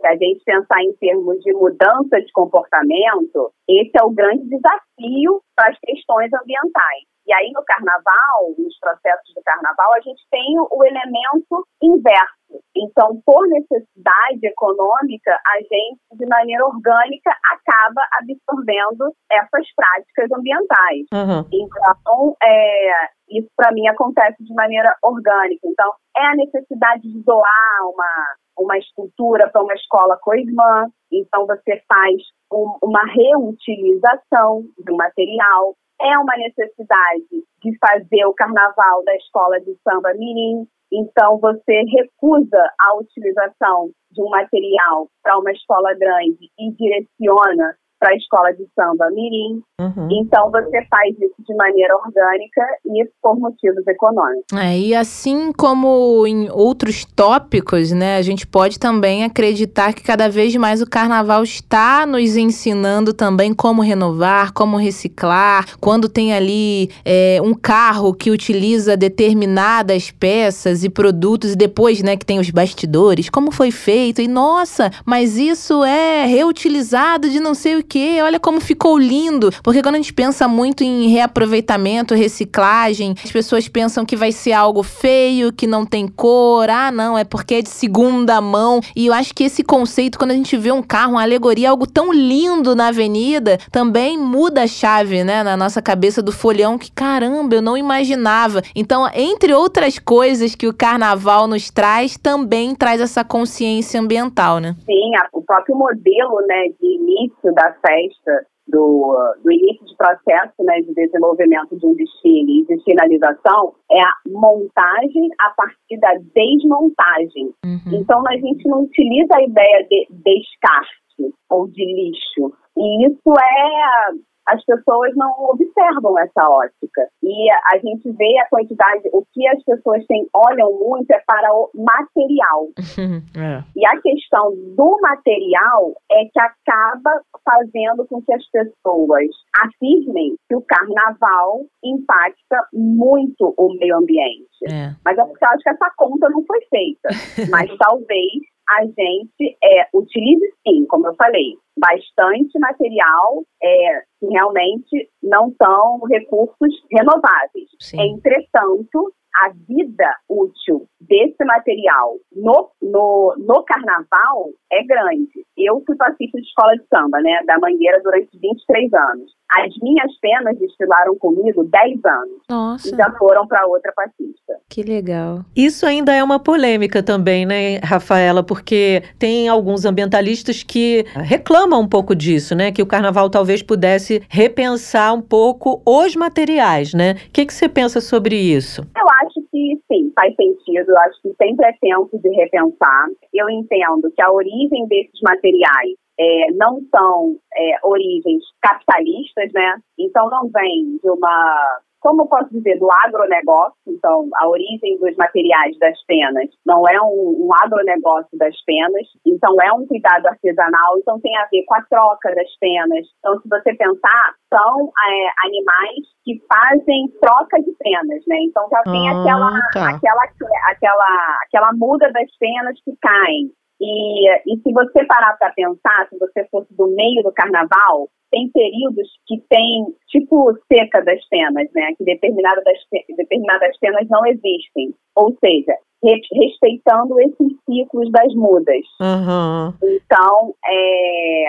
se a gente pensar em termos de mudança de comportamento, esse é o grande desafio para as questões ambientais. E aí no carnaval, nos processos do carnaval, a gente tem o elemento inverso. Então, por necessidade econômica, a gente, de maneira orgânica, acaba absorvendo essas práticas ambientais. Uhum. Então, é, isso para mim acontece de maneira orgânica. Então, é a necessidade de doar uma, uma escultura para uma escola co-irmã. Então, você faz um, uma reutilização do material. É uma necessidade de fazer o carnaval da escola de samba mirim. Então, você recusa a utilização de um material para uma escola grande e direciona para a escola de samba mirim. Uhum. Então você faz isso de maneira orgânica e por motivos econômicos. É, e assim como em outros tópicos, né, a gente pode também acreditar que cada vez mais o carnaval está nos ensinando também como renovar, como reciclar. Quando tem ali é, um carro que utiliza determinadas peças e produtos, e depois, né, que tem os bastidores, como foi feito, e nossa, mas isso é reutilizado de não sei o que, olha como ficou lindo. Porque quando a gente pensa muito em reaproveitamento, reciclagem, as pessoas pensam que vai ser algo feio, que não tem cor. Ah, não, é porque é de segunda mão. E eu acho que esse conceito, quando a gente vê um carro, uma alegoria, algo tão lindo na avenida, também muda a chave, né, na nossa cabeça do folhão, que caramba, eu não imaginava. Então, entre outras coisas que o carnaval nos traz, também traz essa consciência ambiental, né? Sim, o próprio modelo né, de início da festa, do, do início de processo né, de desenvolvimento de um desfile e de finalização, é a montagem a partir da desmontagem. Uhum. Então, a gente não utiliza a ideia de descarte ou de lixo. E isso é as pessoas não observam essa ótica. E a gente vê a quantidade, o que as pessoas têm, olham muito é para o material. *laughs* é. E a questão do material é que acaba fazendo com que as pessoas afirmem que o carnaval impacta muito o meio ambiente. É. Mas é porque eu acho que essa conta não foi feita. *laughs* Mas talvez a gente é, utilize sim, como eu falei, bastante material é, que realmente não são recursos renováveis. Sim. Entretanto, a vida útil desse material no, no, no carnaval é grande. Eu fui passista de escola de samba, né, da Mangueira durante 23 anos. As minhas penas desfilaram comigo 10 anos Nossa, e já foram para outra passista. que legal. Isso ainda é uma polêmica também, né, Rafaela? Porque tem alguns ambientalistas que reclamam um pouco disso, né? Que o carnaval talvez pudesse repensar um pouco os materiais, né? O que, que você pensa sobre isso? Eu acho que sim, faz sentido. Eu acho que sempre é tempo de repensar. Eu entendo que a origem desses materiais é, não são é, origens capitalistas, né? Então não vem de uma como posso dizer, do agronegócio, então a origem dos materiais das penas não é um, um agronegócio das penas, então é um cuidado artesanal, então tem a ver com a troca das penas. Então, se você pensar, são é, animais que fazem troca de penas, né? Então já tem Ah, aquela, tá. aquela, aquela, aquela muda das penas que caem. E, e se você parar para pensar, se você fosse do meio do carnaval, tem períodos que tem tipo seca das penas, né? Que determinada das, pe- determinadas penas não existem. Ou seja, respeitando esses ciclos das mudas. Aham. Então, é,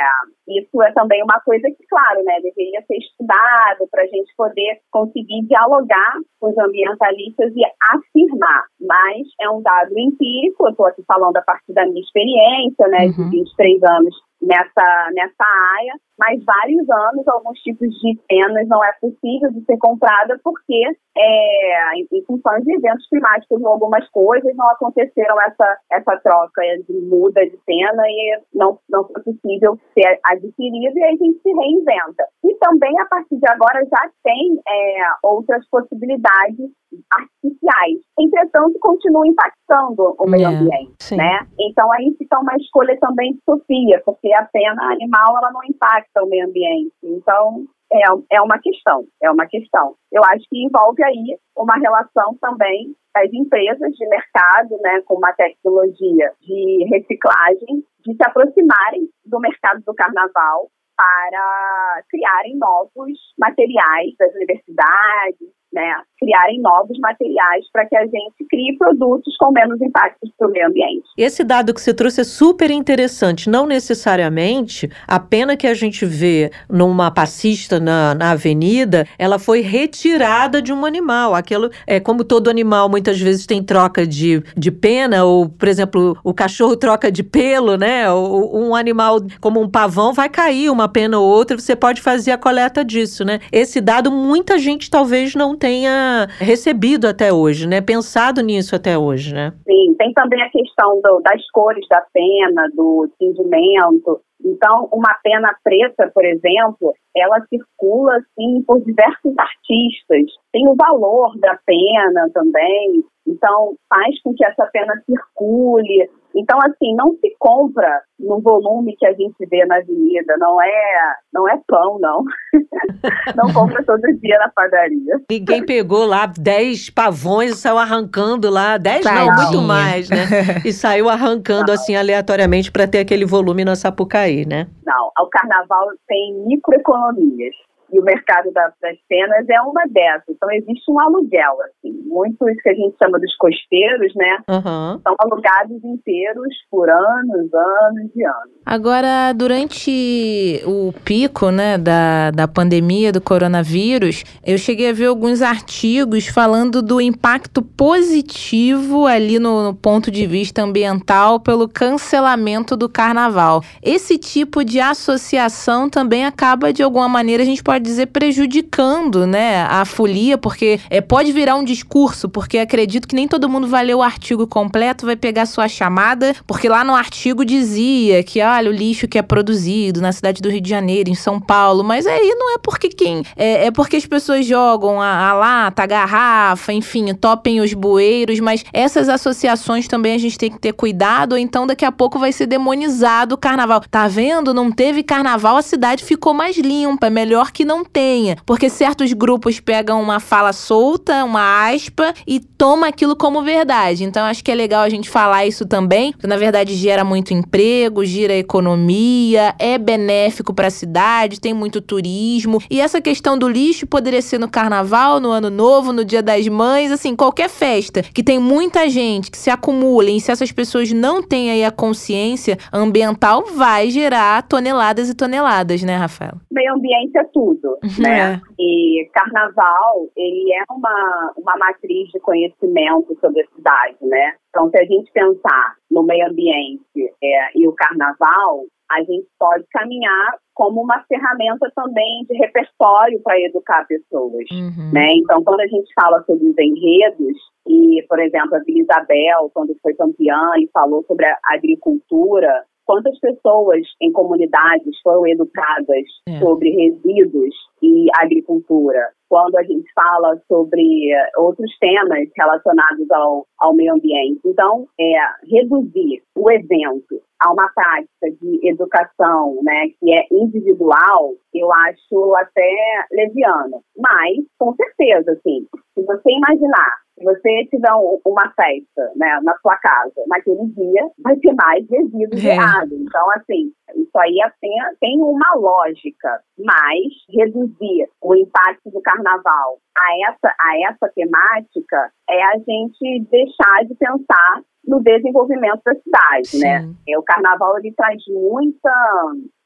isso é também uma coisa que, claro, né, deveria ser estudado para a gente poder conseguir dialogar com os ambientalistas e afirmar. Mas é um dado empírico, eu estou aqui falando a partir da minha experiência, né, Uhum. de 23 anos nessa, nessa área, mas vários anos alguns tipos de penas não é possível de ser comprada porque é, em, em função de eventos climáticos ou algumas coisas não aconteceram essa, essa troca de muda de pena e não, não foi possível ser adquirido e a gente se reinventa. E também a partir de agora já tem é, outras possibilidades artificiais. Entretanto, continua impactando o meio É, ambiente, né? Então aí fica uma escolha também de Sofia, porque a pena animal ela não impacta o meio ambiente. Então é, é uma questão, é uma questão. Eu acho que envolve aí uma relação também das empresas de mercado, né, com uma tecnologia de reciclagem, de se aproximarem do mercado do carnaval para criarem novos materiais das universidades, né, criarem novos materiais para que a gente crie produtos com menos impactos para o meio ambiente. Esse dado que você trouxe é super interessante. Não necessariamente a pena que a gente vê numa passista na, na avenida, ela foi retirada de um animal. Aquilo é como todo animal muitas vezes tem troca de, de pena, ou, por exemplo, o cachorro troca de pelo, né? Ou, um animal como um pavão vai cair uma pena ou outra, você pode fazer a coleta disso, né? Esse dado muita gente talvez não tenha recebido até hoje, né? Pensado nisso até hoje, né? Sim, tem também a questão do, das cores da pena, do tingimento. Então, uma pena preta, por exemplo, ela circula assim por diversos artistas. Tem o valor da pena também. Então, faz com que essa pena circule. Então, assim, não se compra no volume que a gente vê na avenida. Não é, não é pão, não. *laughs* não compra todo dia na padaria. Ninguém pegou lá 10 pavões e saiu arrancando lá. 10 não, muito mais, né? *laughs* E saiu arrancando não. assim aleatoriamente para ter aquele volume na Sapucaí, né? Não, o carnaval tem microeconomias. E o mercado das cenas é uma dessas. Então, existe um aluguel, assim. Muitos que a gente chama dos costeiros, né? Uhum. São alugados inteiros por anos, anos e anos. Agora, durante o pico, né, da, da pandemia do coronavírus, eu cheguei a ver alguns artigos falando do impacto positivo ali no, no ponto de vista ambiental pelo cancelamento do carnaval. Esse tipo de associação também acaba, de alguma maneira, a gente pode dizer, prejudicando, né, a folia, porque é, pode virar um discurso, porque acredito que nem todo mundo vai ler o artigo completo, vai pegar sua chamada, porque lá no artigo dizia que, olha, o lixo que é produzido na cidade do Rio de Janeiro, em São Paulo, mas aí não é porque quem. É, é porque as pessoas jogam a, a lata, a garrafa, enfim, topem os bueiros, mas essas associações também a gente tem que ter cuidado, ou então daqui a pouco vai ser demonizado o carnaval. Tá vendo? Não teve carnaval, a cidade ficou mais limpa, é melhor que não não tenha, porque certos grupos pegam uma fala solta, uma aspa e toma aquilo como verdade. Então acho que é legal a gente falar isso também, porque na verdade gera muito emprego, gira economia, é benéfico para a cidade, tem muito turismo. E essa questão do lixo poderia ser no carnaval, no ano novo, no dia das mães, assim, qualquer festa que tem muita gente que se acumula e se essas pessoas não têm aí a consciência ambiental, vai gerar toneladas e toneladas, né, Rafael? Meio ambiente é tudo tudo, né? É. E carnaval, ele é uma, uma matriz de conhecimento sobre a cidade, né? Então, se a gente pensar no meio ambiente é, e o carnaval, a gente pode caminhar como uma ferramenta também de repertório para educar pessoas, uhum. né? Então, quando a gente fala sobre os enredos, e, por exemplo, a Vila Isabel, quando foi campeã e falou sobre a agricultura, quantas pessoas em comunidades foram educadas é. sobre resíduos e agricultura, quando a gente fala sobre outros temas relacionados ao, ao meio ambiente. Então, é, reduzir o evento a uma prática de educação né, que é individual, eu acho até leviano. Mas, com certeza, assim, se você imaginar você tiver uma festa né, na sua casa, naquele dia, vai ter mais resíduos é. errados. Então, assim, isso aí tem, tem uma lógica, mas reduzir o impacto do carnaval a essa, a essa temática é a gente deixar de pensar no desenvolvimento da cidade, né? Sim. né? O carnaval ele traz muita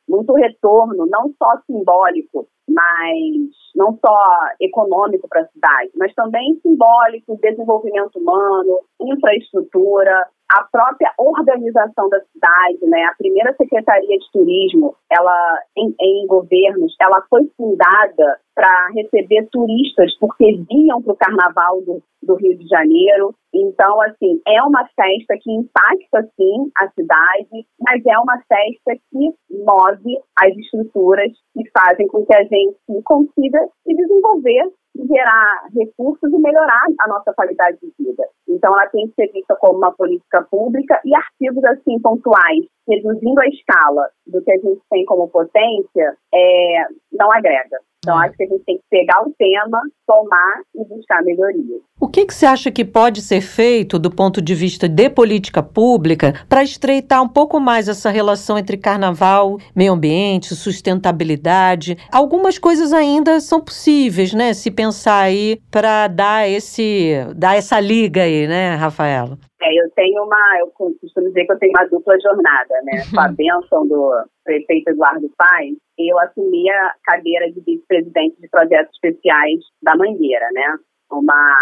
muito retorno, não só simbólico, mas não só econômico para a cidade, mas também simbólico, desenvolvimento humano, infraestrutura, a própria organização da cidade, né? A primeira secretaria de turismo, ela em, em governos, ela foi fundada para receber turistas porque vinham para o Carnaval do, do, Rio de Janeiro. Então, assim, é uma festa que impacta sim a cidade, mas é uma festa que move as estruturas e fazem com que a gente consiga se desenvolver gerar recursos e melhorar a nossa qualidade de vida. Então, ela tem que ser vista como uma política pública e artigos assim pontuais, reduzindo a escala do que a gente tem como potência, é, não agrega. Então, acho que a gente tem que pegar o tema, tomar e buscar melhorias. O que, que você acha que pode ser feito do ponto de vista de política pública para estreitar um pouco mais essa relação entre carnaval, meio ambiente, sustentabilidade? Algumas coisas ainda são possíveis, né? Se pensar aí para dar esse dar essa liga aí, né, Rafaela? É, eu tenho uma, eu costumo dizer que eu tenho uma dupla jornada, né? Com a bênção do prefeito Eduardo Paes, eu assumi a cadeira de vice-presidente de projetos especiais da Mangueira, né? Uma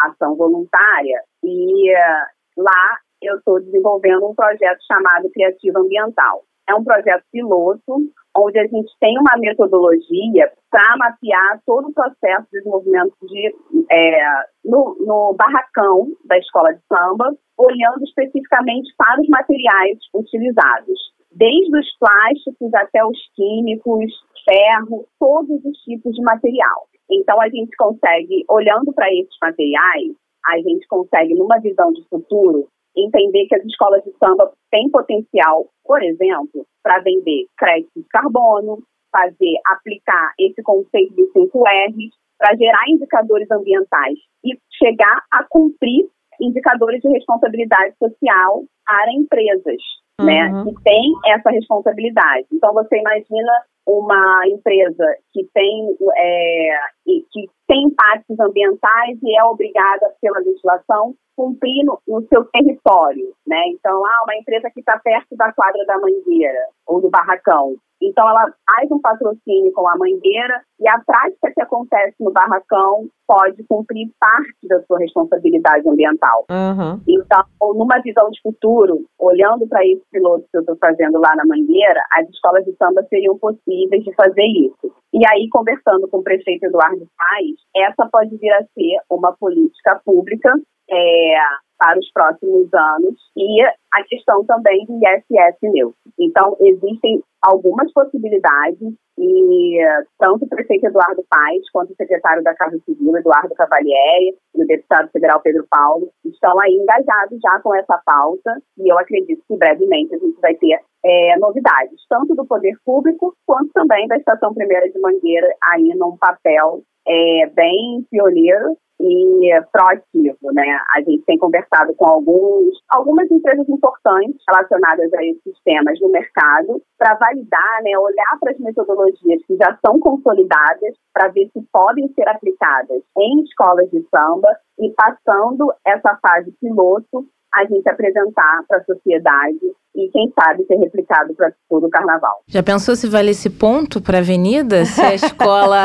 ação voluntária e uh, lá eu estou desenvolvendo um projeto chamado Criativo Ambiental. É um projeto piloto onde a gente tem uma metodologia para mapear todo o processo de desenvolvimento de, é, no, no barracão da escola de samba, olhando especificamente para os materiais utilizados, desde os plásticos até os químicos, ferro, todos os tipos de material. Então a gente consegue, olhando para esses materiais, a gente consegue, numa visão de futuro, entender que as escolas de samba têm potencial, por exemplo, para vender crédito de carbono, fazer, aplicar esse conceito de 5R, para gerar indicadores ambientais e chegar a cumprir indicadores de responsabilidade social para empresas, né, uhum. né, que têm essa responsabilidade. Então, você imagina uma empresa que tem, é, que tem impactos ambientais e é obrigada pela legislação cumprir no, no, seu território, né? Então, ah, uma empresa que está perto da quadra da mangueira ou do barracão. Então, ela faz um patrocínio com a mangueira e a prática que acontece no barracão pode cumprir parte da sua responsabilidade ambiental. Uhum. Então, numa visão de futuro, olhando para esse piloto que eu estou fazendo lá na mangueira, as escolas de samba seriam possíveis de fazer isso. E aí, conversando com o prefeito Eduardo Paes, essa pode vir a ser uma política pública é, para os próximos anos e a questão também do ISS neutro. Então, existem algumas possibilidades e tanto o prefeito Eduardo Paes quanto o secretário da Casa Civil, Eduardo Cavalieri, e o deputado federal Pedro Paulo estão aí engajados já com essa pauta e eu acredito que brevemente a gente vai ter é, novidades, tanto do poder público quanto também da Estação Primeira de Mangueira aí num papel é, bem pioneiro e proativo, né? A gente tem conversado com alguns, algumas empresas importantes relacionadas a esses temas no mercado para validar, né, olhar para as metodologias que já são consolidadas para ver se podem ser aplicadas em escolas de samba e passando essa fase piloto a gente apresentar para a sociedade e quem sabe ser replicado para todo o carnaval. Já pensou se vale esse ponto para a avenida? Se a escola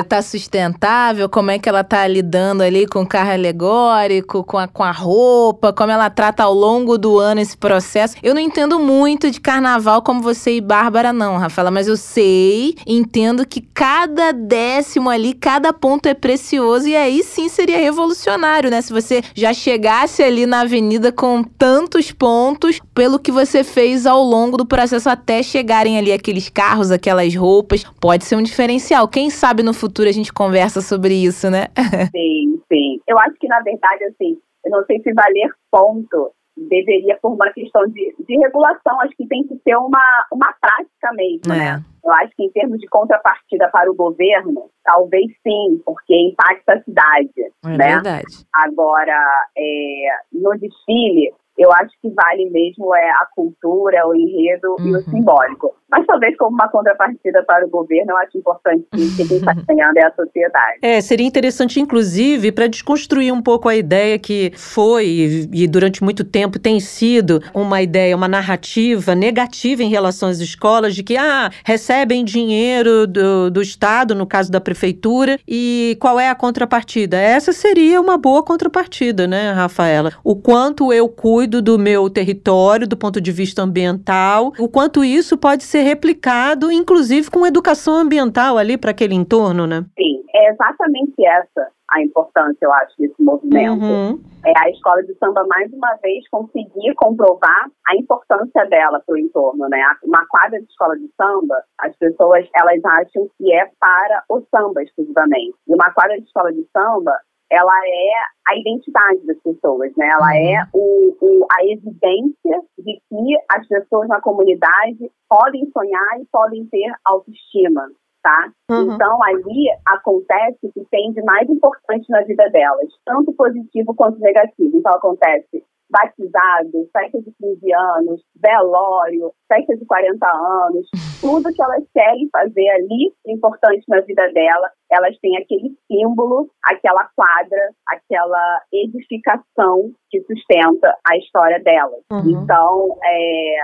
está *laughs* sustentável, como é que ela está lidando ali com o carro alegórico, com a, com a roupa, como ela trata ao longo do ano esse processo. Eu não entendo muito de carnaval como você e Bárbara, não, Rafaela, mas eu sei, entendo que cada décimo ali, cada ponto é precioso e aí sim seria revolucionário, né? Se você já chegasse ali na avenida com tantos pontos, pelo que você você fez ao longo do processo até chegarem ali aqueles carros, aquelas roupas. Pode ser um diferencial. Quem sabe no futuro a gente conversa sobre isso, né? *laughs* sim, sim. Eu acho que, na verdade, assim, eu não sei se valer ponto deveria, por uma questão de, de regulação, acho que tem que ser uma, uma prática mesmo, né? é. né? Eu acho que em termos de contrapartida para o governo, talvez sim, porque impacta a cidade, é né? Verdade. Agora, é, no desfile, eu acho que vale mesmo é a cultura, o enredo uhum. e o uhum. simbólico. Mas talvez como uma contrapartida para o governo, eu acho importante que quem está ganhando é a sociedade. É, seria interessante, inclusive, para desconstruir um pouco a ideia que foi e durante muito tempo tem sido uma ideia, uma narrativa negativa em relação às escolas, de que, ah, recebem dinheiro do, do Estado, no caso da prefeitura, e qual é a contrapartida? Essa seria uma boa contrapartida, né, Rafaela? O quanto eu cuido do meu território, do ponto de vista ambiental, o quanto isso pode ser ser replicado, inclusive com educação ambiental ali para aquele entorno, né? Sim, é exatamente essa a importância, eu acho, desse movimento. Uhum. É a escola de samba, mais uma vez, conseguir comprovar a importância dela para o entorno, né? Uma quadra de escola de samba, as pessoas, elas acham que é para o samba exclusivamente. E uma quadra de escola de samba, ela é a identidade das pessoas, né? Ela é uhum. o, o, a evidência de que as pessoas na comunidade podem sonhar e podem ter autoestima. tá? Uhum. Então, ali acontece o que tem de mais importante na vida delas, tanto positivo quanto negativo. Então, acontece batizado, festa de 15 anos, velório, festa de 40 anos, tudo que elas querem fazer ali, importante na vida dela, elas têm aquele símbolo, aquela quadra, aquela edificação que sustenta a história delas. Uhum. Então, é,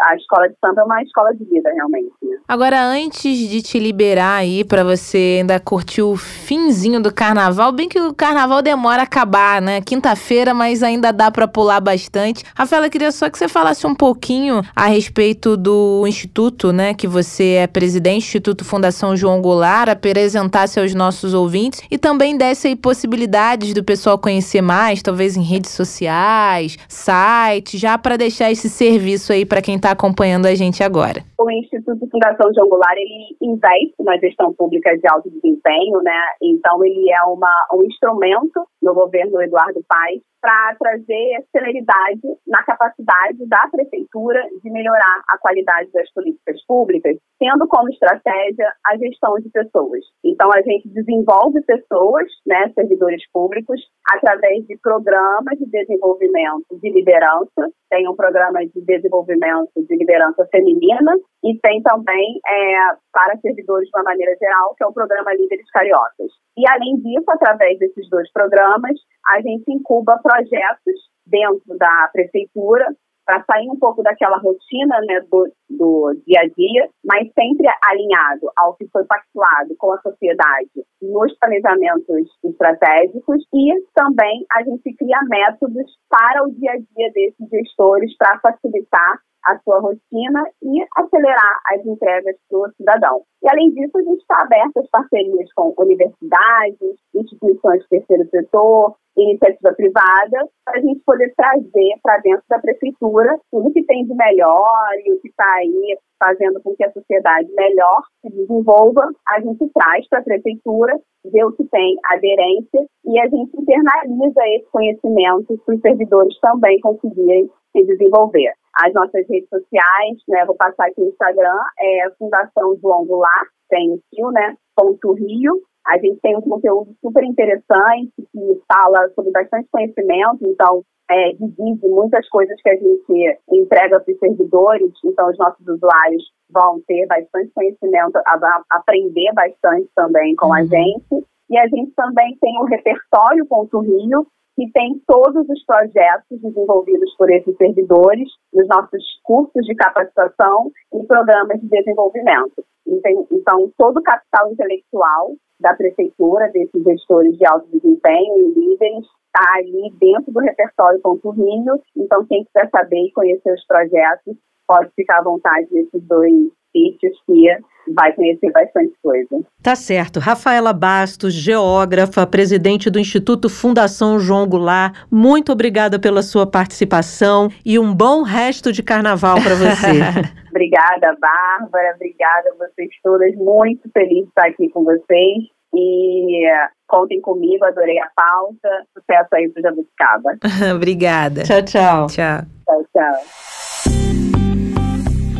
a escola de samba é uma escola de vida, realmente. Né? Agora, antes de te liberar aí para você ainda curtir o finzinho do carnaval, bem que o carnaval demora a acabar, né? Quinta-feira, mas ainda dá para pular bastante. Rafaela, queria só que você falasse um pouquinho a respeito do instituto, né? Que você é presidente, Instituto Fundação João Goulart, apresentasse aos nossos ouvintes e também desse aí possibilidades do pessoal conhecer mais, talvez em redes sociais, site, já para deixar esse serviço aí para quem está acompanhando a gente agora. O Instituto Fundação João Goulart, ele investe na gestão pública de alto desempenho, né? Então ele é uma, um instrumento no governo Eduardo Paes para trazer celeridade na capacidade da prefeitura de melhorar a qualidade das políticas públicas, tendo como estratégia a gestão de pessoas. Então a gente desenvolve pessoas, né, servidores públicos, através de programas de desenvolvimento de liderança. Tem um programa de desenvolvimento de liderança feminina e tem também é, para servidores de uma maneira geral, que é o programa Líderes Cariocas. E além disso, através desses dois programas, a gente incuba projetos dentro da prefeitura para sair um pouco daquela rotina né, do, do dia a dia, mas sempre alinhado ao que foi pactuado com a sociedade nos planejamentos estratégicos. E também a gente cria métodos para o dia a dia desses gestores para facilitar a sua rotina e acelerar as entregas para o cidadão. E, além disso, a gente está aberto às parcerias com universidades, instituições de terceiro setor, iniciativa privada, para a gente poder trazer para dentro da prefeitura tudo que tem de melhor e o que está aí fazendo com que a sociedade melhor se desenvolva, a gente traz para a prefeitura, vê o que tem aderência e a gente internaliza esse conhecimento para os servidores também conseguirem se desenvolver. As nossas redes sociais, né, vou passar aqui no Instagram, é Fundação João Goulart, tem o fio, né, ponto Rio, a gente tem um conteúdo super interessante que fala sobre bastante conhecimento, então é, divide muitas coisas que a gente entrega para os servidores, então os nossos usuários vão ter bastante conhecimento, a, aprender bastante também com uhum. a gente. E a gente também tem o repertório Ponto Rio, que tem todos os projetos desenvolvidos por esses servidores nos nossos cursos de capacitação e programas de desenvolvimento. Então, todo o capital intelectual da prefeitura, desses gestores de alto desempenho e líderes, está ali dentro do repertório Ponto Rio. Então, quem quiser saber e conhecer os projetos, pode ficar à vontade nesses dois sítios que vai conhecer bastante coisa. Tá certo. Rafaela Bastos, geógrafa, presidente do Instituto Fundação João Goulart, muito obrigada pela sua participação e um bom resto de carnaval para você. *laughs* obrigada, Bárbara. Obrigada a vocês todas. Muito feliz de estar aqui com vocês. E contem comigo, adorei a pauta. Sucesso aí pro Jabuticaba. *laughs* obrigada. Tchau, tchau. Tchau. Tchau, tchau.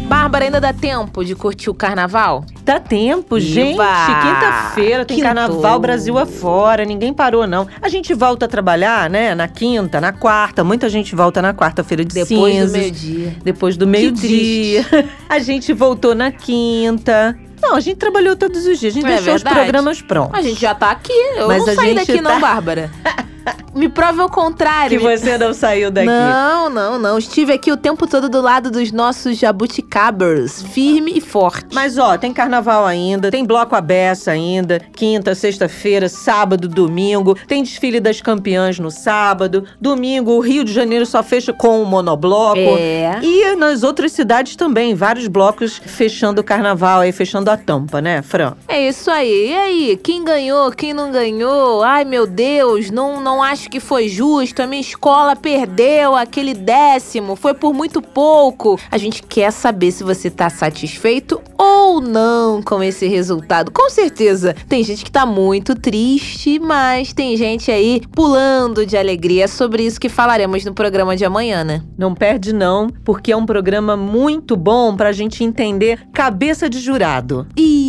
Bárbara, ainda dá tempo de curtir o carnaval? Dá tempo, Iba. gente. Quinta-feira tem Quintou. carnaval Brasil afora, ninguém parou, não. A gente volta a trabalhar, né? Na quinta, na quarta. Muita gente volta na quarta-feira de Depois cinzas. do meio-dia. Depois do meio-dia. *laughs* a gente voltou na quinta. Não, a gente trabalhou todos os dias. A gente é deixou verdade. os programas prontos. A gente já tá aqui. Eu Mas não saí daqui, tá... não, Bárbara. *laughs* *laughs* Me prove o contrário. Que você não saiu daqui. Não, não, não. Estive aqui o tempo todo do lado dos nossos jabuticabers, firme e forte. Mas ó, tem carnaval ainda, tem bloco aberto ainda, quinta, sexta-feira, sábado, domingo, tem desfile das campeãs no sábado, domingo o Rio de Janeiro só fecha com o monobloco. É. E nas outras cidades também, vários blocos fechando o carnaval aí, fechando a tampa, né, Fran? É isso aí. E aí, quem ganhou, quem não ganhou? Ai, meu Deus, não, não acho acho que foi justo, a minha escola perdeu aquele décimo, foi por muito pouco. A gente quer saber se você tá satisfeito ou não com esse resultado. Com certeza, tem gente que tá muito triste, mas tem gente aí pulando de alegria. É sobre isso que falaremos no programa de amanhã, né? Não perde não, porque é um programa muito bom pra gente entender cabeça de jurado. E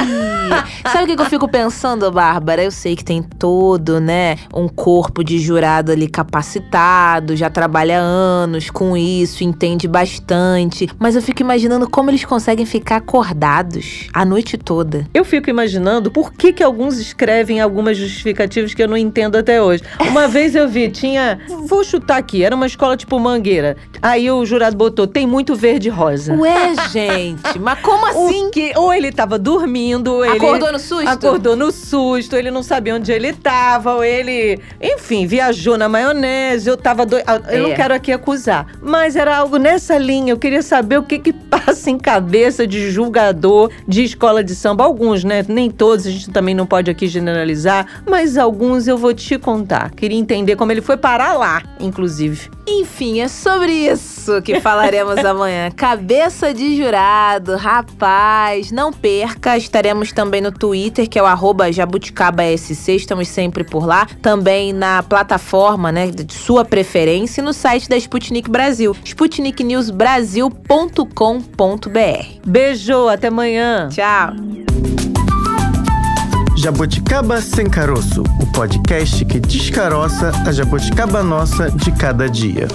sabe o que eu fico pensando, Bárbara? Eu sei que tem todo, né, um corpo de jurado ali capacitado, já trabalha anos com isso, entende bastante, mas eu fico imaginando como eles conseguem ficar acordados a noite toda. Eu fico imaginando por que que alguns escrevem algumas justificativas que eu não entendo até hoje. Uma *laughs* vez eu vi, tinha, vou chutar aqui, era uma escola tipo Mangueira. Aí o jurado botou, tem muito verde rosa. Ué, gente, mas como *laughs* assim? Que, ou ele tava dormindo, ele Acordou no susto? acordou no susto, ele não sabia onde ele tava, ou ele, enfim, viajou na maionese, eu tava do... Eu não É. quero aqui acusar, mas era algo nessa linha. Eu queria saber o que que *laughs* passa em cabeça de julgador de escola de samba. Alguns, né? Nem todos, a gente também não pode aqui generalizar, mas alguns eu vou te contar. Queria entender como ele foi parar lá, inclusive. Enfim, é sobre isso que falaremos *laughs* amanhã. Cabeça de jurado, rapaz, não perca. Estaremos também no Twitter, que é o arroba jabuticabaSC, estamos sempre por lá. Também na plataforma, né, de sua preferência e no site da Sputnik Brasil, sputniknewsbrasil.com.br. Beijo, até amanhã. Tchau! Jabuticaba Sem Caroço, o podcast que descaroça a jabuticaba nossa de cada dia.